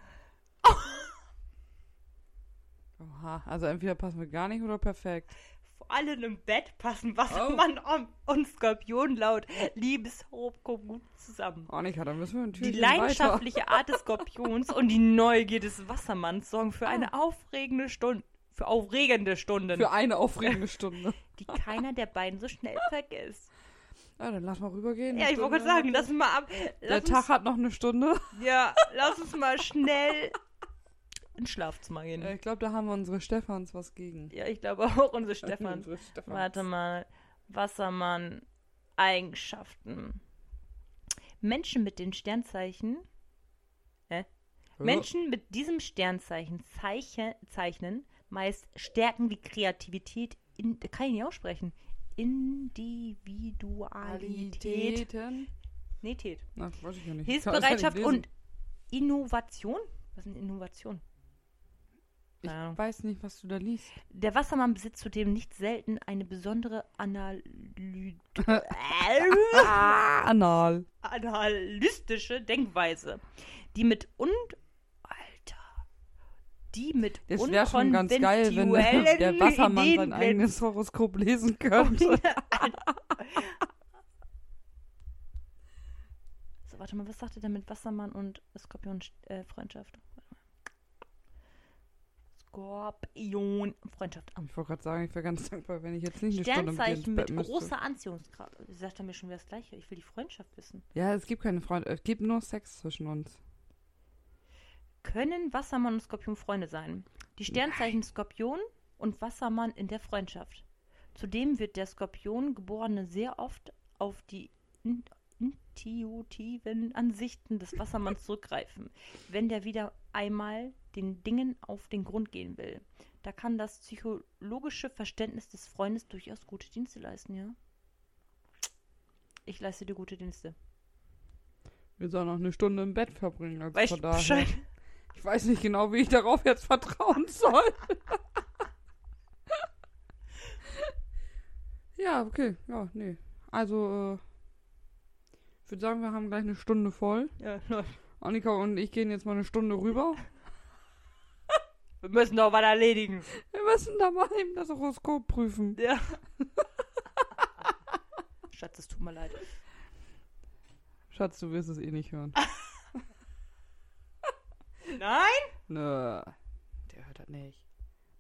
Oha, also entweder passen wir gar nicht oder perfekt. Vor allem im Bett passen Wassermann und- und Skorpion laut Liebeshoroskop gut zusammen. Annika, dann müssen wir Die natürlich leidenschaftliche Art des Skorpions und die Neugier des Wassermanns sorgen für eine aufregende Stunde, für aufregende Stunden, Für eine aufregende Stunde. die keiner der beiden so schnell vergisst. Ja, dann lass mal rübergehen. Ja, ich wollte gerade sagen, lass mal ab. Der Lass Tag hat noch eine Stunde. ja, lass uns mal schnell ins Schlafzimmer gehen. Äh, Ich glaube, da haben wir unsere Stefans was gegen. Ja, ich glaube auch unsere Stefan. Unsere Stefans. Warte mal. Wassermann. Eigenschaften. Menschen mit den Sternzeichen. Hä? Ja. Menschen mit diesem Sternzeichen zeiche, zeichnen meist Stärken wie Kreativität, in, kann ich nicht aussprechen. Individualität. Nee, Tät. Na, weiß ich ja nicht. Hilfsbereitschaft und Innovation. Was ist eine Innovation? Ich weiß nicht, was du da liest. Der Wassermann besitzt zudem nicht selten eine besondere Analy anal. analytische Denkweise, die mit un Alter, die mit Es wäre schon ganz geil, wenn der, Wassermann sein eigenes Horoskop lesen könnte. so, warte mal, was sagte der mit Wassermann und Skorpion äh, Freundschaft? Skorpion Freundschaft. Ah. Ich wollte gerade sagen, ich wäre ganz dankbar, wenn ich jetzt nicht eine Stunde mit dir Sternzeichen ins mit Bett müsste. großer Anziehungskraft. Sagt er mir schon wieder das Gleiche. Ich will die Freundschaft wissen. Ja, es gibt keine Freunde. Es gibt nur Sex zwischen uns. Können Wassermann und Skorpion Freunde sein? Die Sternzeichen Skorpion und Wassermann in der Freundschaft. Zudem wird der Skorpion-Geborene sehr oft auf die in intuitiven Ansichten des Wassermanns zurückgreifen, wenn der wieder einmal den Dingen auf den Grund gehen will. Da kann das psychologische Verständnis des Freundes durchaus gute Dienste leisten, ja? Ich leiste dir gute Dienste. Wir sollen noch eine Stunde im Bett verbringen. Also von du daher-? Ich weiß nicht genau, wie ich darauf jetzt vertrauen soll. ja, okay. Ja, nee. Also, äh, ich würde sagen, wir haben gleich eine Stunde voll. Ja, läuft. Annika und ich gehen jetzt mal eine Stunde rüber. Wir müssen doch was erledigen. Wir müssen da mal eben das Horoskop prüfen. Ja. Schatz, es tut mir leid. Schatz, du wirst es eh nicht hören. Nein? Nö. Der hört das nicht.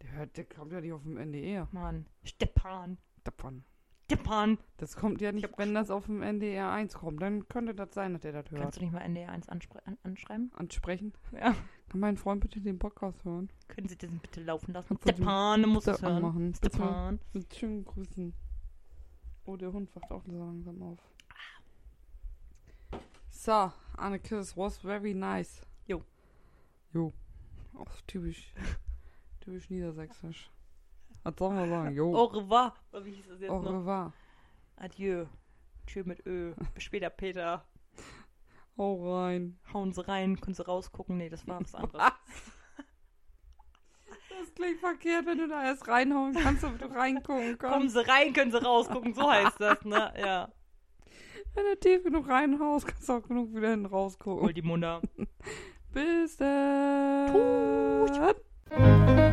Der hört, der kommt ja nicht auf dem NDR. Mann, Stepan. Davon. Stepan. Das kommt ja nicht, wenn das auf dem NDR 1 kommt. Dann könnte das sein, dass der das hört. Kannst du nicht mal NDR 1 anspre an anschreiben? Ansprechen. Ja. Kann mein Freund bitte den Podcast hören? Können Sie das bitte laufen lassen? Musst bitte es hören. anmachen? Stepan. Mit schönen Grüßen. Oh, der Hund wacht auch langsam auf. So, Anneke, it was very nice. Jo. Jo. Auch typisch. typisch niedersächsisch. Was soll man sagen? Jo. Au revoir. Wie hieß das jetzt Au noch? revoir. Adieu. Tschö mit Ö. Bis später, Peter. Hau rein. Hauen Sie rein, können Sie rausgucken. Nee, das war was anderes. Das klingt verkehrt, wenn du da erst reinhauen kannst, damit du reingucken Kommen kannst. Sie rein, können Sie rausgucken. So heißt das, ne? Ja. Wenn du tief genug reinhaust, kannst du auch genug wieder hinten rausgucken. Hol die Munder. Bis dann. Tschüss.